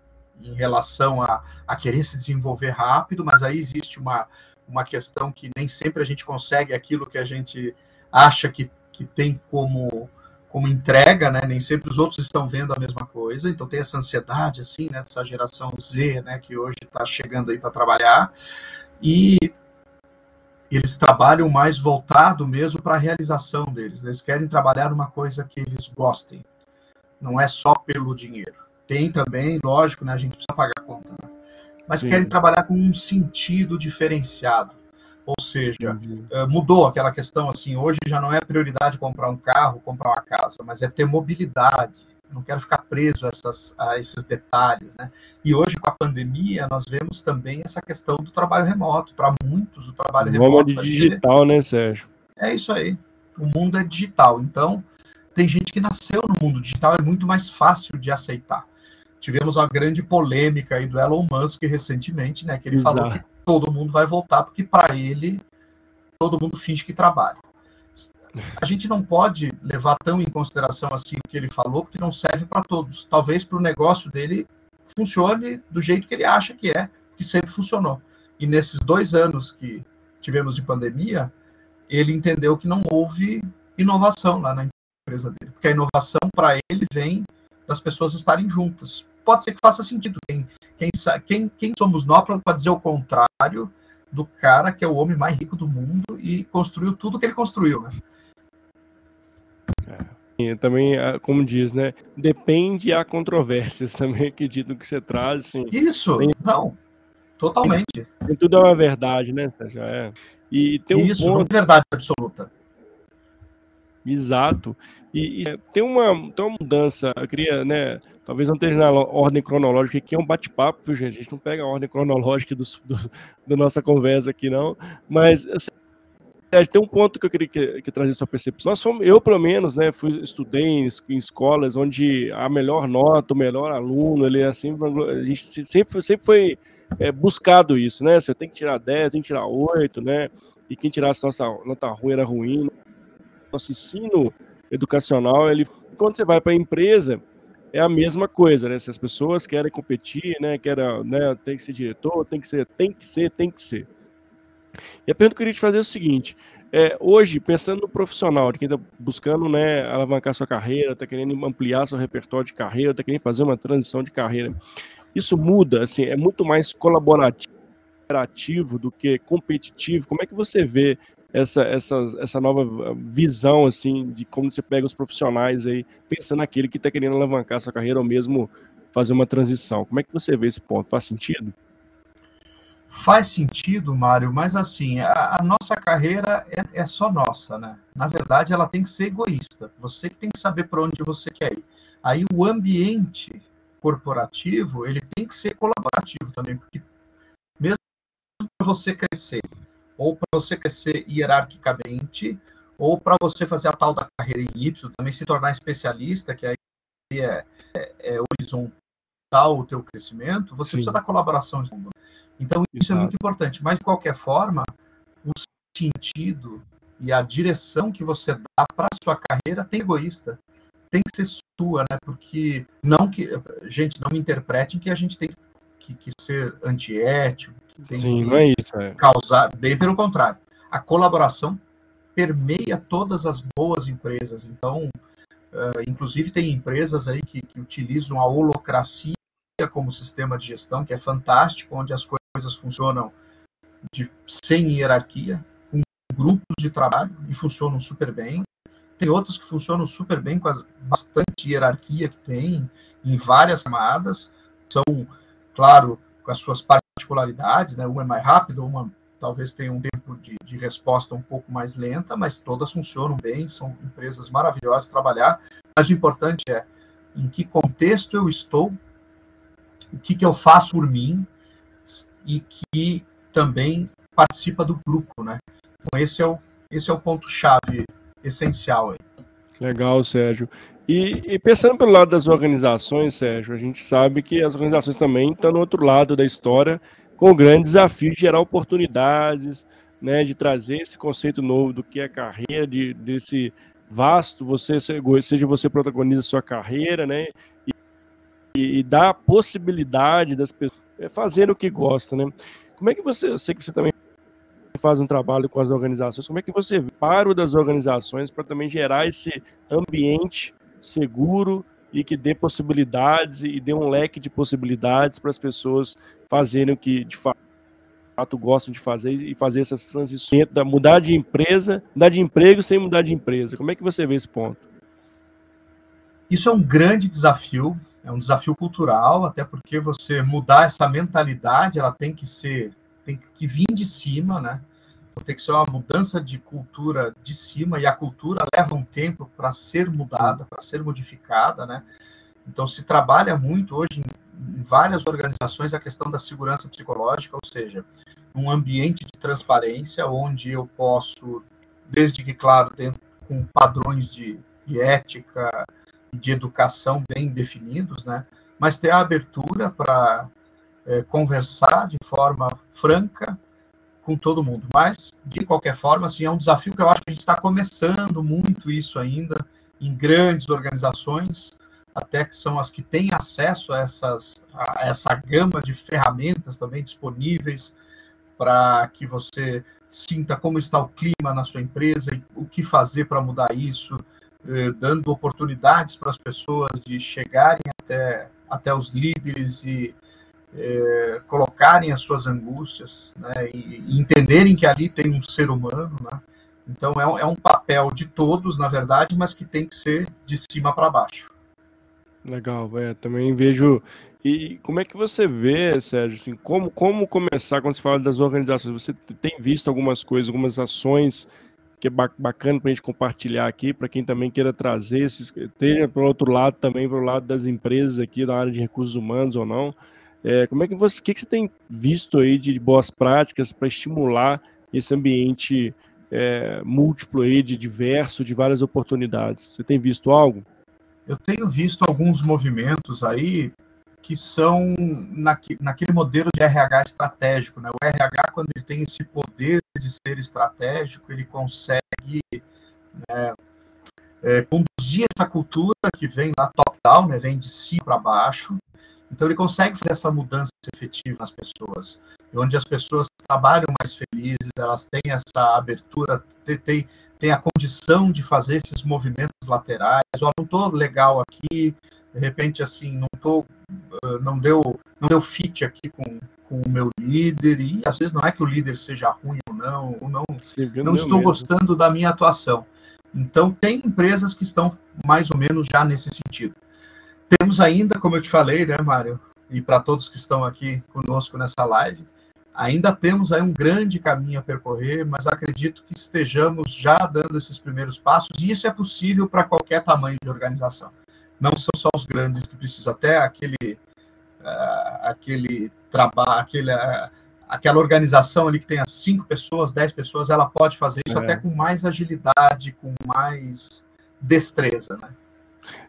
em relação a, a querer se desenvolver rápido, mas aí existe uma, uma questão que nem sempre a gente consegue aquilo que a gente acha que, que tem como, como entrega, né? Nem sempre os outros estão vendo a mesma coisa. Então tem essa ansiedade, assim, né? Dessa geração Z, né? Que hoje está chegando aí para trabalhar. E eles trabalham mais voltado mesmo para a realização deles. Eles querem trabalhar uma coisa que eles gostem. Não é só pelo dinheiro. Tem também, lógico, né, a gente precisa pagar a conta, né? mas Sim. querem trabalhar com um sentido diferenciado. Ou seja, uhum. Mudou aquela questão assim, hoje já não é prioridade comprar um carro, comprar uma casa, mas é ter mobilidade. não quero ficar preso a, essas, a esses detalhes, né? E hoje com a pandemia nós vemos também essa questão do trabalho remoto. Para muitos o trabalho Vamos remoto de digital, ser... né, Sérgio? É isso aí. O mundo é digital. Então tem gente que nasceu no mundo digital é muito mais fácil de aceitar. Tivemos uma grande polêmica aí do Elon Musk recentemente, né? Que ele Exato. falou que todo mundo vai voltar, porque para ele todo mundo finge que trabalha. A gente não pode levar tão em consideração assim o que ele falou, porque não serve para todos. Talvez para o negócio dele funcione do jeito que ele acha que é, que sempre funcionou. E nesses dois anos que tivemos de pandemia, ele entendeu que não houve inovação lá na empresa dele, porque a inovação para ele vem das pessoas estarem juntas pode ser que faça sentido. Quem, quem, quem, quem somos nós para dizer o contrário do cara que é o homem mais rico do mundo e construiu tudo que ele construiu, né? É. também, ah, como diz, né? Depende a controvérsias também acredito que você traz. Assim, Isso, tem, não, totalmente. Tem, tudo é uma verdade, né, Sérgio? É. E tem um Isso, ponto... não é verdade absoluta. Exato. E, e, tem, uma, tem uma mudança, eu queria, né, talvez não esteja na ordem cronológica, que é um bate-papo, viu, gente? A gente não pega a ordem cronológica do, do, do nossa conversa aqui, não, mas assim, tem um ponto que eu queria que, que trazer sua percepção. Nós fomos, eu, pelo menos, né, fui, estudei em, em, escolas onde a melhor nota, o melhor aluno, ele é assim, a gente sempre, sempre foi é, buscado isso, né? Você tem que tirar 10, tem que tirar 8, né? E quem tirasse nossa nota ruim era ruim nosso ensino educacional, ele, quando você vai para a empresa, é a mesma coisa, né? Se as pessoas querem competir, né? Querem, né? Tem que ser diretor, tem que ser, tem que ser, tem que ser. E a pergunta que eu queria te fazer é o seguinte: é, hoje, pensando no profissional, de quem está buscando né, alavancar sua carreira, está querendo ampliar seu repertório de carreira, está querendo fazer uma transição de carreira, isso muda, assim, é muito mais colaborativo do que competitivo. Como é que você vê essa, essa, essa nova visão, assim, de como você pega os profissionais aí, pensando naquele que está querendo alavancar sua carreira ou mesmo fazer uma transição. Como é que você vê esse ponto? Faz sentido? Faz sentido, Mário, mas assim, a, a nossa carreira é, é, só nossa, né? Na verdade, ela tem que ser egoísta. Você que tem que saber para onde você quer ir. Aí o ambiente corporativo, ele tem que ser colaborativo também, porque mesmo para você crescer, ou para você crescer hierarquicamente, ou para você fazer a tal da carreira em Y, também se tornar especialista, que aí é, é, é horizontal o teu crescimento, você Sim. precisa da colaboração. Então, isso Exato. é muito importante. Mas, de qualquer forma, o sentido e a direção que você dá para a sua carreira tem egoísta. Tem que ser sua, né? Porque não que. Gente, não me interpretem que a gente tem que, que ser antiético, Sim, não é isso, é. causar, bem pelo contrário. A colaboração permeia todas as boas empresas. Então, uh, inclusive tem empresas aí que, que utilizam a holocracia como sistema de gestão, que é fantástico, onde as coisas funcionam de, sem hierarquia, com grupos de trabalho e funcionam super bem. tem outras que funcionam super bem com a bastante hierarquia que tem em várias camadas, são, claro, com as suas particularidades, né? Uma é mais rápida, uma talvez tenha um tempo de, de, resposta um pouco mais lenta, mas todas funcionam bem, são empresas maravilhosas de trabalhar. Mas o importante é em que contexto eu estou, o que, que eu faço por mim e que também participa do grupo, né? Então esse é o, esse é o ponto chave essencial aí. Legal, Sérgio. E, e, pensando pelo lado das organizações, Sérgio, a gente sabe que as organizações também estão no outro lado da história, com o grande desafio de gerar oportunidades, né, de trazer esse conceito novo do que é carreira, de, desse vasto, você seja você protagoniza sua carreira, né, e, e dá a possibilidade das pessoas fazerem o que gostam, né. Como é que você, eu sei que você também faz um trabalho com as organizações, como é que você para o das organizações para também gerar esse ambiente seguro e que dê possibilidades e dê um leque de possibilidades para as pessoas fazerem o que de fato gostam de fazer e fazer essas transições, mudar de empresa, mudar de emprego sem mudar de empresa. Como é que você vê esse ponto? Isso é um grande desafio, é um desafio cultural, até porque você mudar essa mentalidade, ela tem que ser, tem que vir de cima, né? Tem que ser uma mudança de cultura de cima, e a cultura leva um tempo para ser mudada, para ser modificada, né? Então, se trabalha muito hoje em, em várias organizações a questão da segurança psicológica, ou seja, um ambiente de transparência onde eu posso, desde que, claro, dentro, com padrões de, de ética, de educação bem definidos, né? Mas ter a abertura para é, conversar de forma franca, com todo mundo. Mas, de qualquer forma, assim, é um desafio que eu acho que a gente está começando muito isso ainda em grandes organizações, até que são as que têm acesso a, essas, a essa gama de ferramentas também disponíveis para que você sinta como está o clima na sua empresa e o que fazer para mudar isso, eh, dando oportunidades para as pessoas de chegarem até, até os líderes e é, colocarem as suas angústias né, e, e, entenderem que ali tem um ser humano. Né? Então, é um, é um papel de todos, na verdade, mas que tem que ser de cima para baixo. Legal, é, também vejo. E como é que você vê, Sérgio, assim, como, como começar quando se fala das organizações? Você tem visto algumas coisas, algumas ações que é bacana para a gente compartilhar aqui, para quem também queira trazer esses, esteja para o outro lado também, para o lado das empresas aqui, da área de recursos humanos ou não, é, como é que você, que, que você tem visto aí de boas práticas para estimular esse ambiente é, múltiplo aí, de diverso, de várias oportunidades? Você tem visto algo? Eu tenho visto alguns movimentos aí que são naque, naquele modelo de RH estratégico. Né? O RH, quando ele tem esse poder de ser estratégico, ele consegue né, é, conduzir essa cultura que vem lá top-down, né, vem de si para baixo, então ele consegue fazer essa mudança efetiva nas pessoas, onde as pessoas trabalham mais felizes, elas têm essa abertura, têm, têm a condição de fazer esses movimentos laterais. Ó, não estou legal aqui, de repente assim, não tô, não deu, não deu fit aqui com, com o meu líder e às vezes não é que o líder seja ruim ou não, ou não, Sim, não estou mesmo. gostando da minha atuação. Então tem empresas que estão mais ou menos já nesse sentido. Temos ainda, como eu te falei, né, Mário, e para todos que estão aqui conosco nessa live, ainda temos aí um grande caminho a percorrer, mas acredito que estejamos já dando esses primeiros passos, e isso é possível para qualquer tamanho de organização. Não são só os grandes que precisam, até aquele, uh, aquele trabalho, aquele, uh, aquela organização ali que tenha cinco pessoas, dez pessoas, ela pode fazer isso é. até com mais agilidade, com mais destreza, né?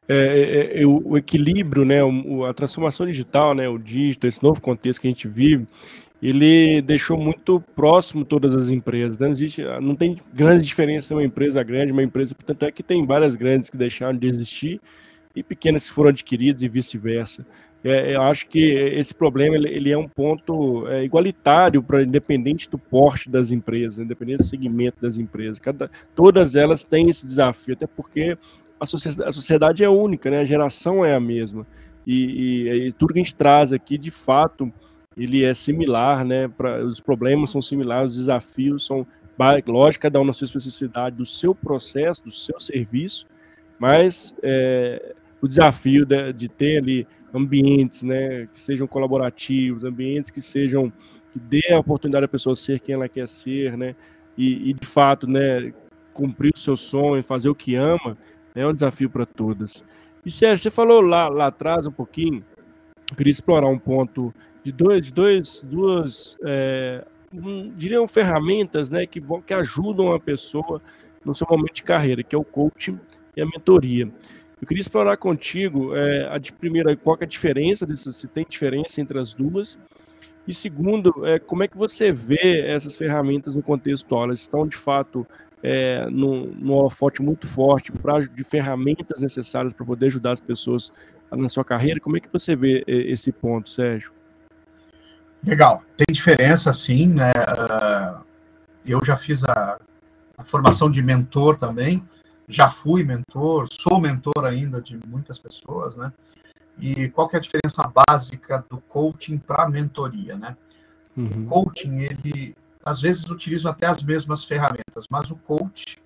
É, é, é, o, o, equilíbrio, né, o, a transformação digital, né, o digital, esse novo contexto que a gente vive, ele deixou muito próximo todas as empresas. Né? Não, existe, não tem grande diferença uma empresa grande, uma empresa, portanto é que tem várias grandes que deixaram de existir e pequenas que foram adquiridas e vice-versa. É, eu acho que esse problema ele, ele é um ponto é, igualitário para independente do porte das empresas, independente do segmento das empresas. Cada, todas elas têm esse desafio, até porque a sociedade, a sociedade é única, né? A geração é a mesma. E, e, e, tudo que a gente traz aqui, de fato, ele é similar, né? Pra, os problemas são similares, os desafios são lógico, cada um na sua especificidade, do seu processo, do seu serviço, mas é, o desafio de, de, ter ali ambientes né, que sejam colaborativos, ambientes que sejam que dê a oportunidade à pessoa ser quem ela quer ser, né? E, e de fato, né, cumprir o seu sonho, fazer o que ama, é um desafio para todas. E Sérgio, você falou lá, lá atrás um pouquinho, eu queria explorar um ponto de dois, de dois duas, é, um, diriam ferramentas, né, que, vão, que ajudam a pessoa no seu momento de carreira, que é o coaching e a mentoria. Eu queria explorar contigo, é, a de primeira, qual é a diferença, desse, se tem diferença entre as duas, e segundo, é, como é que você vê essas ferramentas no contexto? Elas estão, de fato, é, num, num holofote muito forte pra, de ferramentas necessárias para poder ajudar as pessoas na sua carreira? Como é que você vê esse ponto, Sérgio? Legal, tem diferença sim, né? Uh, eu já fiz a, a, formação de mentor também, já fui mentor, sou mentor ainda de muitas pessoas, né? E qual que é a diferença básica do coaching para a mentoria, né? Uhum. O coaching, ele, às vezes, utiliza até as mesmas ferramentas, mas o coach,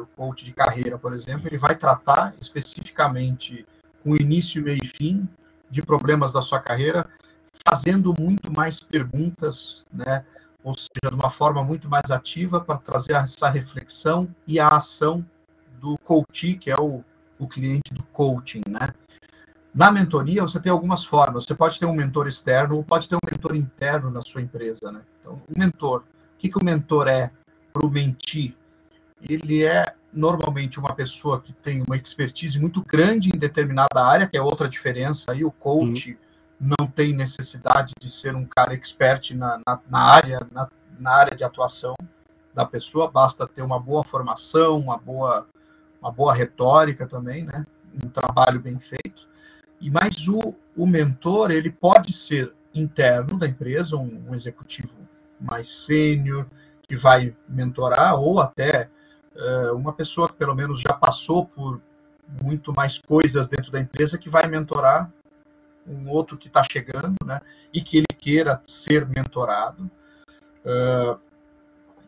o coach de carreira, por exemplo, ele vai tratar especificamente com início, meio e fim de problemas da sua carreira, fazendo muito mais perguntas, né? ou seja, de uma forma muito mais ativa para trazer essa reflexão e a ação do coach, que é o, o cliente do coaching, né? Na mentoria, você tem algumas formas. Você pode ter um mentor externo ou pode ter um mentor interno na sua empresa, né? Então, o mentor, o que, que o mentor é para o mentir? Ele é normalmente uma pessoa que tem uma expertise muito grande em determinada área, que é outra diferença aí, o coach... Hum não tem necessidade de ser um cara expert na, na, na área, na, na, área de atuação da pessoa, basta ter uma boa formação, uma boa, uma boa retórica também, né? um trabalho bem feito. E mais o, o mentor, ele pode ser interno da empresa, um, um executivo mais sênior, que vai mentorar, ou até uh, uma pessoa que pelo menos já passou por muito mais coisas dentro da empresa, que vai mentorar um outro que está chegando, né, e que ele queira ser mentorado. Uh,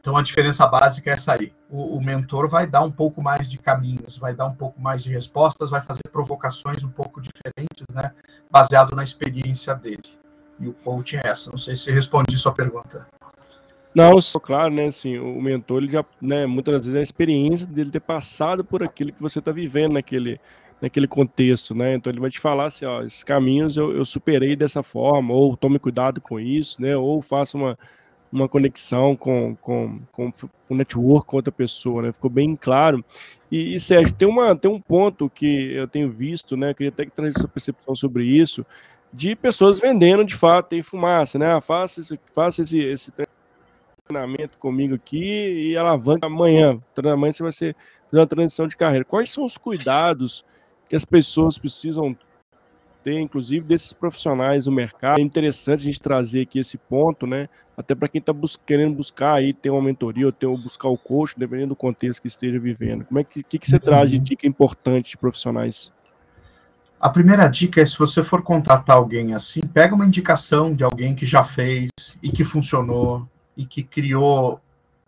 então a diferença básica é essa aí. O, o, mentor vai dar um pouco mais de caminhos, vai dar um pouco mais de respostas, vai fazer provocações um pouco diferentes, né, baseado na experiência dele. E o coaching é essa. Não sei se respondi sua pergunta. Não, claro, né? Assim, o mentor, ele já, né, muitas vezes é a experiência dele ter passado por aquilo que você está vivendo naquele, naquele contexto, né? Então ele vai te falar assim, ó, esses caminhos eu, eu superei dessa forma, ou tome cuidado com isso, né? Ou faça uma, uma conexão com, com, com, com network com outra pessoa, né? Ficou bem claro. E, e Sérgio, tem, uma, tem um ponto que eu tenho visto, né? Queria até que trazer sua percepção sobre isso, de pessoas vendendo de fato em fumaça, né? Ah, faça esse, faça esse, esse treinamento comigo aqui e alavanca amanhã. Amanhã você vai ser fazer uma transição de carreira. Quais são os cuidados que as pessoas precisam ter, inclusive desses profissionais do mercado. É interessante a gente trazer aqui esse ponto, né? Até para quem está bus querendo buscar aí ter uma mentoria ou ter ou buscar o coach, dependendo do contexto que esteja vivendo. Como é que, que, que você traz de uhum. dica importante de profissionais? A primeira dica é se você for contratar alguém assim, pega uma indicação de alguém que já fez e que funcionou e que criou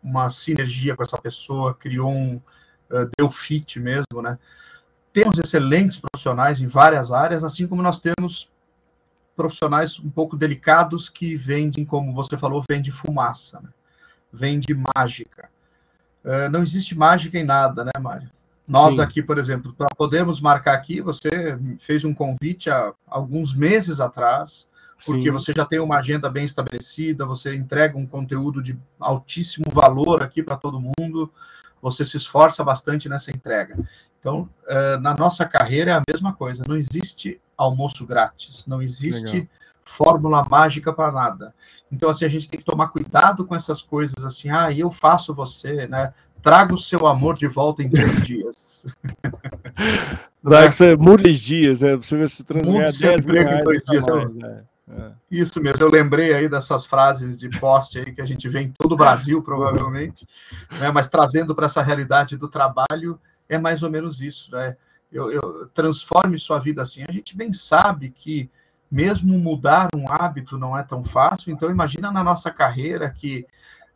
uma sinergia com essa pessoa, criou um uh, deu fit mesmo, né? Temos excelentes profissionais em várias áreas, assim como nós temos profissionais um pouco delicados que vendem, como você falou, vende fumaça, né? vende mágica. Uh, não existe mágica em nada, né, Mário? Nós Sim. aqui, por exemplo, para podermos marcar aqui, você fez um convite há alguns meses atrás, porque Sim. você já tem uma agenda bem estabelecida, você entrega um conteúdo de altíssimo valor aqui para todo mundo, você se esforça bastante nessa entrega. Então, uh, na nossa carreira é a mesma coisa. Não existe almoço grátis, não existe Legal. fórmula mágica para nada. Então, assim, a gente tem que tomar cuidado com essas coisas assim. Ah, eu faço você, né? Traga o seu amor de volta em três dias. Traga você muda dias, né? Você vê se transformar 10 mil em dois dias. Mais, né? É. Isso mesmo, eu lembrei aí dessas frases de poste aí que a gente vê em todo o Brasil, provavelmente, né? mas trazendo para essa realidade do trabalho, é mais ou menos isso, né? Eu, eu, transforme sua vida assim. A gente bem sabe que mesmo mudar um hábito não é tão fácil, então imagina na nossa carreira que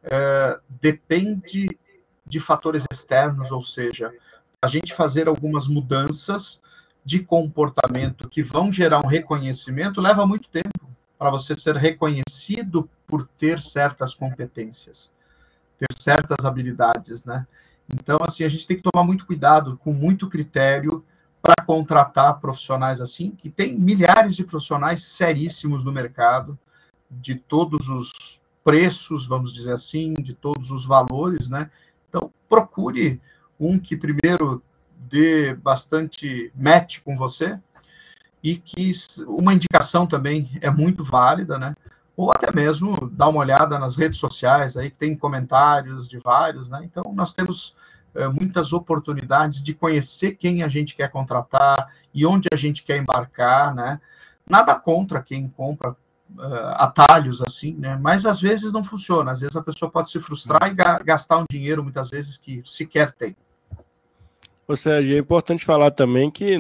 é, depende de fatores externos, ou seja, a gente fazer algumas mudanças de comportamento que vão gerar um reconhecimento leva muito tempo para você ser reconhecido por ter certas competências, ter certas habilidades, né? Então, assim, a gente tem que tomar muito cuidado, com muito critério, para contratar profissionais assim, que tem milhares de profissionais seríssimos no mercado, de todos os preços, vamos dizer assim, de todos os valores, né? Então, procure um que primeiro dê bastante match com você e que uma indicação também é muito válida, né? Ou até mesmo dar uma olhada nas redes sociais aí que tem comentários de vários, né? Então nós temos é, muitas oportunidades de conhecer quem a gente quer contratar e onde a gente quer embarcar, né? Nada contra quem compra uh, atalhos assim, né? Mas às vezes não funciona. Às vezes a pessoa pode se frustrar e ga gastar um dinheiro muitas vezes que sequer tem. Ou seja, é importante falar também que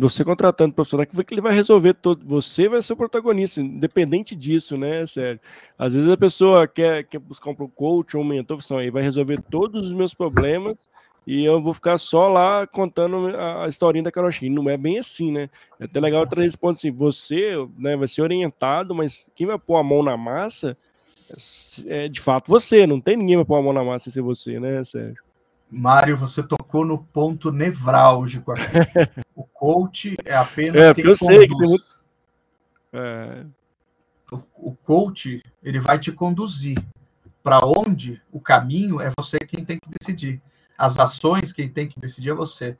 você contratando profissional que ele vai resolver todo, você vai ser o protagonista, independente disso, né, sério. Às vezes a pessoa quer, quer buscar um coach ou um mentor, aí vai resolver todos os meus problemas e eu vou ficar só lá contando a, historinha da carochinha. Não é bem assim, né? É até legal trazer esse ponto assim, você né, vai ser orientado, mas quem vai pôr a mão na massa é de fato você, não tem ninguém vai pôr a mão na massa sem ser você, né, Sérgio? Mário, você tocou no ponto nevrálgico aqui. o coach é apenas é, quem eu conduz. Sei que tem muito... é... o, o coach ele vai te conduzir para onde o caminho é você quem tem que decidir. As ações quem tem que decidir é você.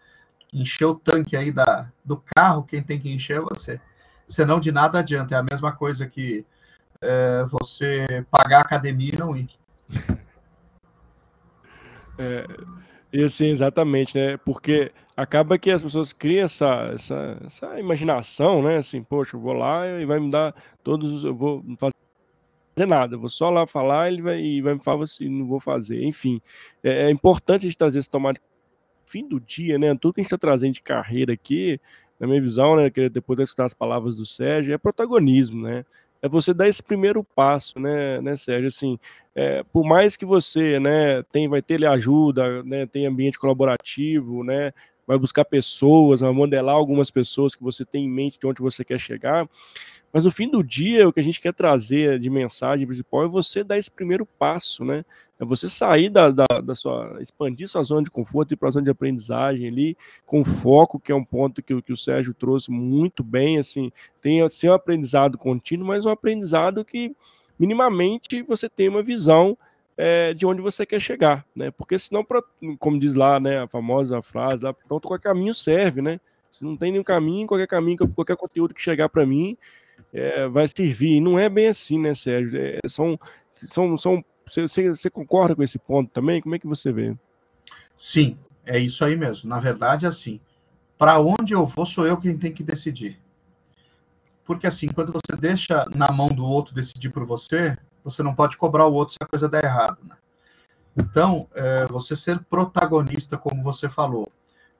Encher o tanque aí da, do carro quem tem que encher é você. Senão de nada adianta. É a mesma coisa que é, você pagar a academia e não ir. É, e assim, exatamente, né? Porque acaba que as pessoas criam essa, essa, essa imaginação, né? Assim, poxa, eu vou lá e vai me dar todos os. Eu vou fazer nada, eu vou só lá falar ele vai, e vai me falar assim, não vou fazer. Enfim, é, é importante a gente trazer esse tomate fim do dia, né? Tudo que a gente está trazendo de carreira aqui, na minha visão, né? Que depois de escutar as palavras do Sérgio, é protagonismo, né? É você dar esse primeiro passo, né, né Sérgio? Assim, é, por mais que você, né, tem, vai ter ajuda, né, tem ambiente colaborativo, né, vai buscar pessoas, vai modelar algumas pessoas que você tem em mente de onde você quer chegar, mas no fim do dia, o que a gente quer trazer de mensagem principal é você dar esse primeiro passo, né? É você sair da, da, da sua. expandir sua zona de conforto e para a zona de aprendizagem ali, com foco, que é um ponto que, que o Sérgio trouxe muito bem, assim, tem assim, um aprendizado contínuo, mas um aprendizado que minimamente você tem uma visão é, de onde você quer chegar, né? Porque senão, pra, como diz lá, né, a famosa frase, lá, pronto, qualquer caminho serve, né? Se não tem nenhum caminho, qualquer caminho, qualquer conteúdo que chegar para mim, é, vai servir. E não é bem assim, né, Sérgio? É, são, são, são, você, você concorda com esse ponto também? Como é que você vê? Sim, é isso aí mesmo. Na verdade, assim, para onde eu vou sou eu quem tem que decidir. Porque assim, quando você deixa na mão do outro decidir por você, você não pode cobrar o outro se a coisa der errado, né? Então, é, você ser protagonista, como você falou,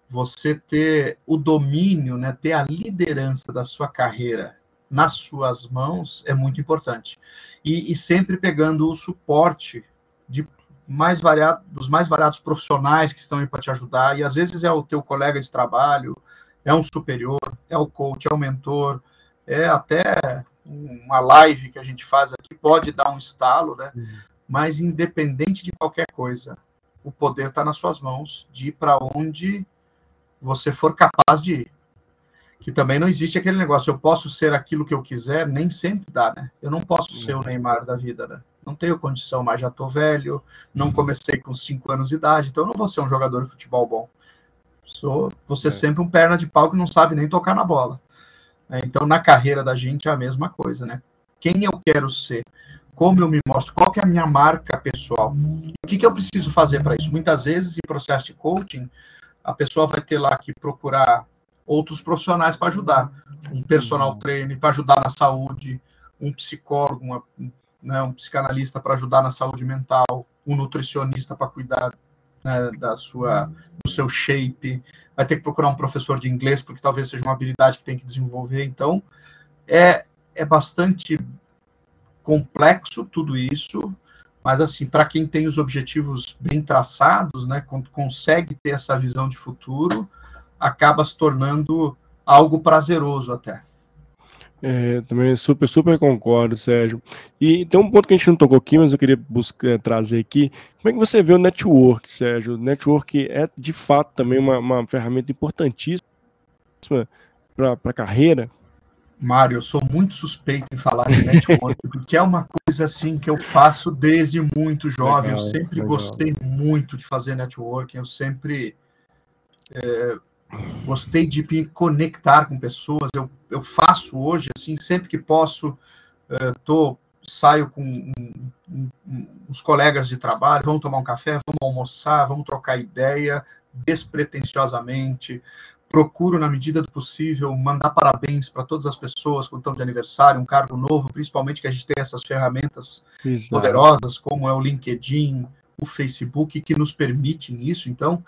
você ter o domínio, né, ter a liderança da sua carreira nas suas mãos é muito importante. E, e sempre pegando o suporte de mais variado, dos mais variados profissionais que estão aí para te ajudar, e às vezes é o teu colega de trabalho, é um superior, é o coach, é o mentor, é até uma live que a gente faz aqui, pode dar um estalo, né? Uhum. Mas independente de qualquer coisa, o poder está nas suas mãos de ir para onde você for capaz de ir que também não existe aquele negócio, eu posso ser aquilo que eu quiser, nem sempre dá, né? Eu não posso ser o Neymar da vida, né? Não tenho condição, mas já estou velho, não comecei com 5 anos de idade, então eu não vou ser um jogador de futebol bom. Sou, vou ser é. sempre um perna de pau que não sabe nem tocar na bola. É, então, na carreira da gente é a mesma coisa, né? Quem eu quero ser? Como eu me mostro? Qual que é a minha marca pessoal? O que, que eu preciso fazer para isso? Muitas vezes, em processo de coaching, a pessoa vai ter lá que procurar outros profissionais para ajudar. Um personal trainer para ajudar na saúde, um psicólogo, uma, né, um psicanalista para ajudar na saúde mental, um nutricionista para cuidar né, da sua, do seu shape, vai ter que procurar um professor de inglês, porque talvez seja uma habilidade que tem que desenvolver. Então, é, é bastante complexo tudo isso, Mas, assim, para quem tem os objetivos bem traçados, né, consegue ter essa visão de futuro, acaba se tornando algo prazeroso até. É, também super, super concordo, Sérgio. E tem um ponto que a gente não tocou aqui, mas eu queria buscar, trazer aqui. Como é que você vê o network, Sérgio? O network é, de fato, também uma, uma ferramenta importantíssima para a carreira? Mário, eu sou muito suspeito em falar de network, porque é uma coisa assim que eu faço desde muito jovem. Legal, eu sempre legal. gostei muito de fazer networking, eu sempre é, gostei de me conectar com pessoas. Eu, eu faço hoje, assim, sempre que posso, é, tô, saio com um, um, um, os colegas de trabalho, vamos tomar um café, vamos almoçar, vamos trocar ideia despretensiosamente procuro, na medida do possível, mandar parabéns para todas as pessoas quando estão de aniversário, um cargo novo, principalmente que a gente tem essas ferramentas Exato. poderosas, como é o LinkedIn, o Facebook, que nos permitem isso. Então,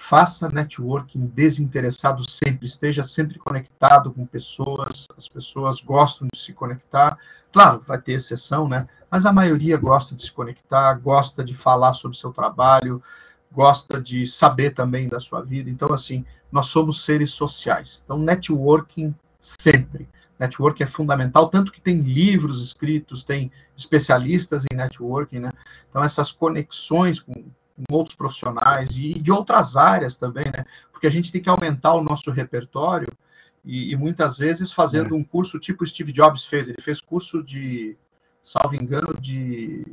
faça networking desinteressado sempre, esteja sempre conectado com pessoas, as pessoas gostam de se conectar. Claro, vai ter exceção, né? Mas a maioria gosta de se conectar, gosta de falar sobre seu trabalho, gosta de saber também da sua vida. Então, assim, nós somos seres sociais. Então, networking sempre. Networking é fundamental, tanto que tem livros escritos, tem especialistas em networking, né? Então, essas conexões com, com outros profissionais e de outras áreas também, né? Porque a gente tem que aumentar o nosso repertório e, e muitas vezes fazendo é. um curso tipo Steve Jobs fez. Ele fez curso de, salvo engano, de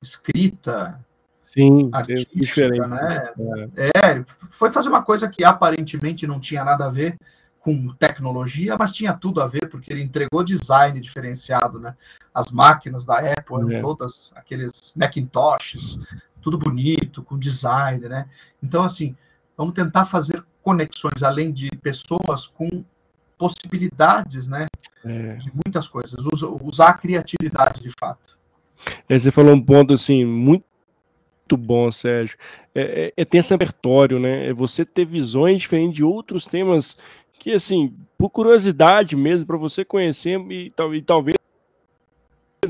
escrita, Sim, artística, diferente. né? É. é, foi fazer uma coisa que aparentemente não tinha nada a ver com tecnologia, mas tinha tudo a ver, porque ele entregou design diferenciado, né? As máquinas da Apple eram é. todas aqueles Macintoshes, tudo bonito, com design, né? Então, assim, vamos tentar fazer conexões, além de pessoas com possibilidades, né? É. De muitas coisas, usar a criatividade de fato. você falou um ponto, assim, muito muito bom, Sérgio. É, é, é ter esse repertório, né? É você ter visões diferentes de outros temas que, assim, por curiosidade mesmo, para você conhecer e, e talvez,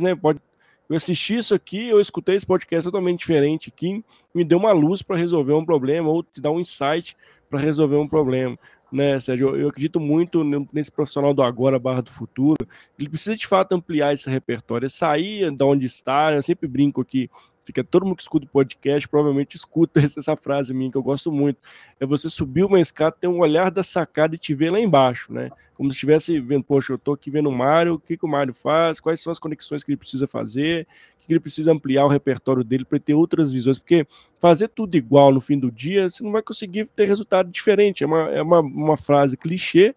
né, pode eu assisti isso aqui, eu escutei esse podcast totalmente diferente aqui, me deu uma luz para resolver um problema, ou te dar um insight para resolver um problema. Né, Sérgio? Eu, acredito muito nesse profissional do agora barra do futuro. Ele precisa de fato ampliar esse repertório, é sair de onde está. Eu sempre brinco aqui fica todo mundo que escuta o podcast provavelmente escuta essa frase minha que eu gosto muito. É você subir uma escada, ter um olhar da sacada e te ver lá embaixo, né? Como se estivesse vendo, poxa, eu tô aqui vendo o Mário, o que, que o Mário faz, quais são as conexões que ele precisa fazer, que ele precisa ampliar o repertório dele para ter outras visões, porque fazer tudo igual no fim do dia, você não vai conseguir ter resultado diferente. É uma, é uma, uma frase clichê,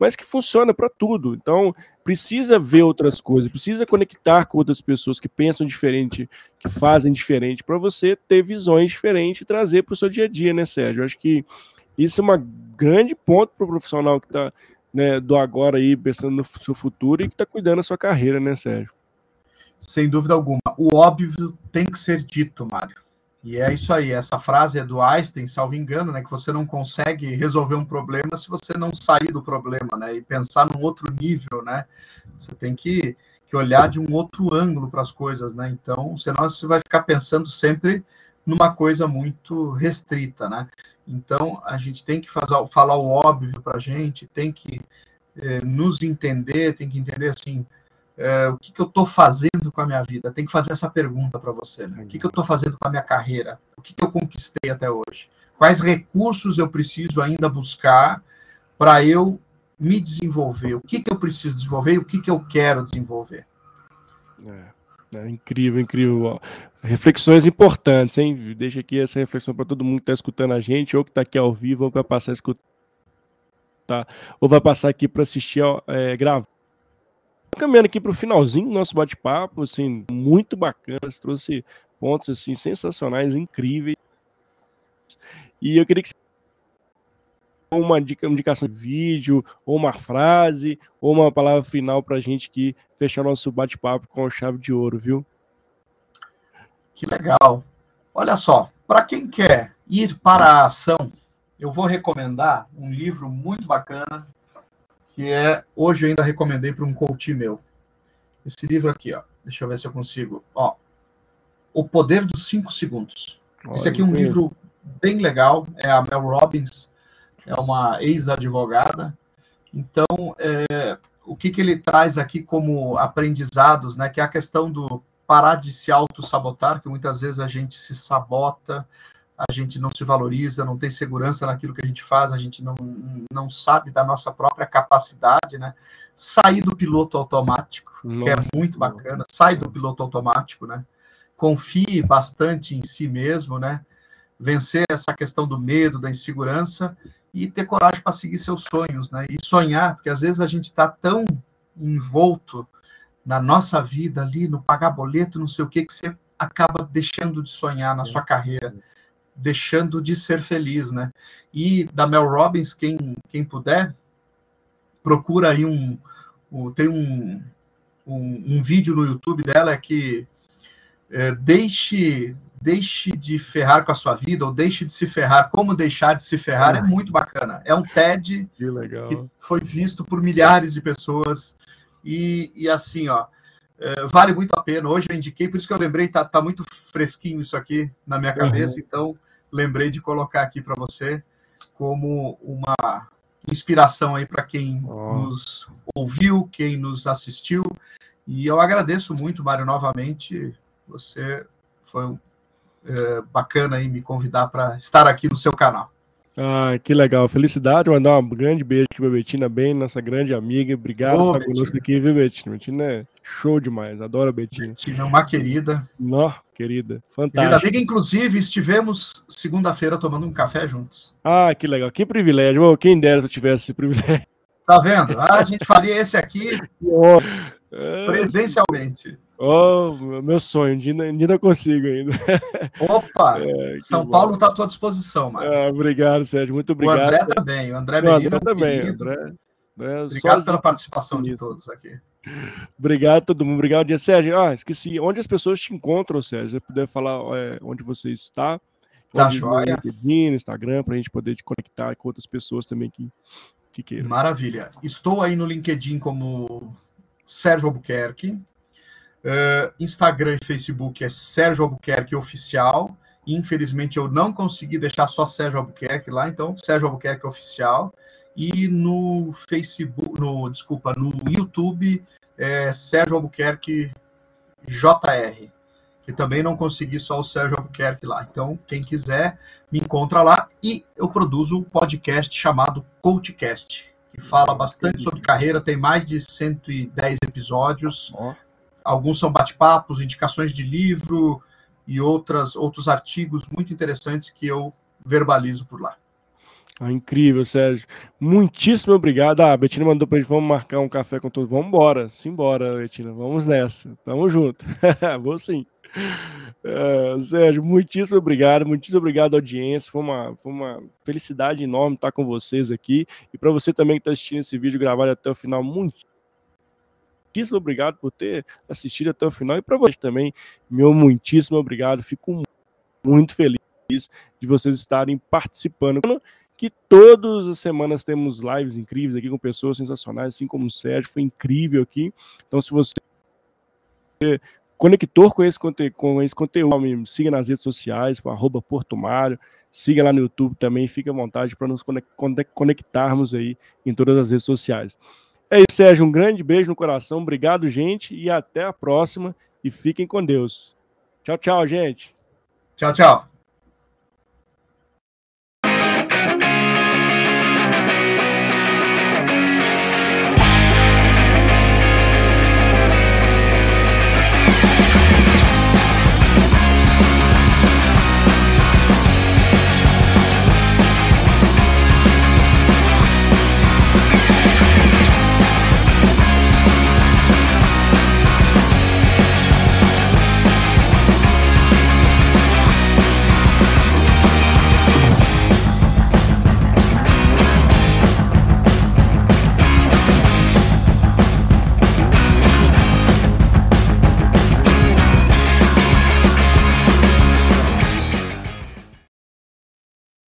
mas que funciona para tudo. Então, precisa ver outras coisas, precisa conectar com outras pessoas que pensam diferente, que fazem diferente, para você ter visões diferentes e trazer para o seu dia a dia, né, Sérgio? Eu acho que isso é uma grande ponto para o profissional que está né, do agora aí, pensando no seu futuro e que está cuidando da sua carreira, né, Sérgio? Sem dúvida alguma. O óbvio tem que ser dito, Mário. E é isso aí, essa frase é do Einstein, salvo engano, né, que você não consegue resolver um problema se você não sair do problema, né, e pensar num outro nível, né, você tem que, que olhar de um outro ângulo para as coisas, né, então, senão você vai ficar pensando sempre numa coisa muito restrita, né, então a gente tem que fazer, falar o óbvio para a gente, tem que eh, nos entender, tem que entender, assim, é, o que, que eu estou fazendo com a minha vida? Tem que fazer essa pergunta para você. Né? O que, que eu estou fazendo com a minha carreira? O que, que eu conquistei até hoje? Quais recursos eu preciso ainda buscar para eu me desenvolver? O que, que eu preciso desenvolver e o que, que eu quero desenvolver? É, é incrível, incrível. Reflexões importantes, hein? Deixa aqui essa reflexão para todo mundo que está escutando a gente, ou que está aqui ao vivo, ou que vai passar a escutar, ou vai passar aqui para assistir é, gravar caminhando aqui para o finalzinho do nosso bate-papo, assim, muito bacana, você trouxe pontos assim sensacionais, incríveis. E eu queria que você uma dica, uma indicação de vídeo, ou uma frase, ou uma palavra final para a gente que fechar nosso bate-papo com chave de ouro, viu? Que legal. Olha só, para quem quer ir para a ação, eu vou recomendar um livro muito bacana que é hoje eu ainda recomendei para um coach meu. Esse livro aqui, ó. Deixa eu ver se eu consigo. Ó, O Poder dos Cinco Segundos. Olha, Esse aqui é um livro bem legal, é a Mel Robbins, é uma ex-advogada. Então, é, o que, que ele traz aqui como aprendizados, né? Que é a questão do parar de se auto-sabotar, que muitas vezes a gente se sabota, a gente não se valoriza, não tem segurança naquilo que a gente faz, a gente não, não sabe da nossa própria capacidade, né? Sair do piloto automático, nossa, que é muito bacana, sai do piloto automático, né? Confie bastante em si mesmo, né? Vencer essa questão do medo, da insegurança e ter coragem para seguir seus sonhos, né? E sonhar, porque às vezes a gente está tão envolto na nossa vida ali, no pagar boleto, não sei o que, que você acaba deixando de sonhar Sim. na sua carreira, deixando de ser feliz, né? E da Mel Robbins, quem, quem puder, procura aí um, um tem um, um, um, vídeo no YouTube dela que é, deixe deixe de ferrar com a sua vida ou deixe de se ferrar. Como deixar de se ferrar é muito bacana. É um TED que, que foi visto por milhares de pessoas e, e assim, ó, é, vale muito a pena. Hoje eu indiquei, por isso que eu lembrei, tá, tá muito fresquinho isso aqui na minha cabeça, uhum. então lembrei de colocar aqui para você como uma inspiração aí para quem oh. nos ouviu, quem nos assistiu. E eu agradeço muito, Mário, novamente. Você foi é, bacana aí me convidar para estar aqui no seu canal. Ah, que legal. Felicidade, mandar um grande beijo aqui pra Betina Bem, nossa grande amiga. Obrigado por estar conosco aqui, viu, Betina? Betina é show demais, adoro a Betina. Betina é uma querida. Nó, querida, fantástica. Querida amiga, inclusive, estivemos segunda-feira tomando um café juntos. Ah, que legal, que privilégio. Oh, quem dera se eu tivesse esse privilégio. Tá vendo? Ah, a gente faria esse aqui presencialmente. Oh, meu sonho, ainda, ainda consigo ainda. Opa! É, São bom. Paulo está à tua disposição, mano. Ah, obrigado, Sérgio. Muito obrigado. O André também. O André Menino. O André também. André, André, obrigado pela participação de todos aqui. Obrigado todo mundo. Obrigado, dia. Sérgio. Ah, esqueci. Onde as pessoas te encontram, Sérgio? Se puder falar é, onde você está. Tá onde, joia. No LinkedIn, no Instagram, para a gente poder te conectar com outras pessoas também que, que queiram. Maravilha. Estou aí no LinkedIn como Sérgio Albuquerque. Uh, Instagram e Facebook é Sérgio Albuquerque Oficial. Infelizmente eu não consegui deixar só Sérgio Albuquerque lá, então Sérgio Albuquerque Oficial. E no Facebook, no desculpa, no YouTube é Sérgio Albuquerque JR, que também não consegui só o Sérgio Albuquerque lá. Então, quem quiser, me encontra lá. E eu produzo um podcast chamado CoachCast, que fala bastante sobre carreira, tem mais de 110 episódios. Oh Alguns são bate-papos, indicações de livro e outras, outros artigos muito interessantes que eu verbalizo por lá. Ah, incrível, Sérgio. Muitíssimo obrigado. Ah, a Betina mandou pra gente, vamos marcar um café com todos. Vamos embora, simbora, Betina. Vamos nessa. Tamo junto. Vou sim. Uh, Sérgio, muitíssimo obrigado, muitíssimo obrigado, audiência. Foi uma, foi uma felicidade enorme estar com vocês aqui. E para você também que está assistindo esse vídeo gravado até o final, muitíssimo obrigado por ter assistido até o final e para vocês também, meu muitíssimo obrigado. Fico muito feliz de vocês estarem participando. Que todas as semanas temos lives incríveis aqui com pessoas sensacionais, assim como o Sérgio, foi incrível aqui. Então, se você conector com esse, com esse conteúdo, me siga nas redes sociais, arroba Porto Mário, siga lá no YouTube também, fique à vontade para nos conectarmos aí em todas as redes sociais. É isso, Sérgio. Um grande beijo no coração. Obrigado, gente. E até a próxima. E fiquem com Deus. Tchau, tchau, gente. Tchau, tchau.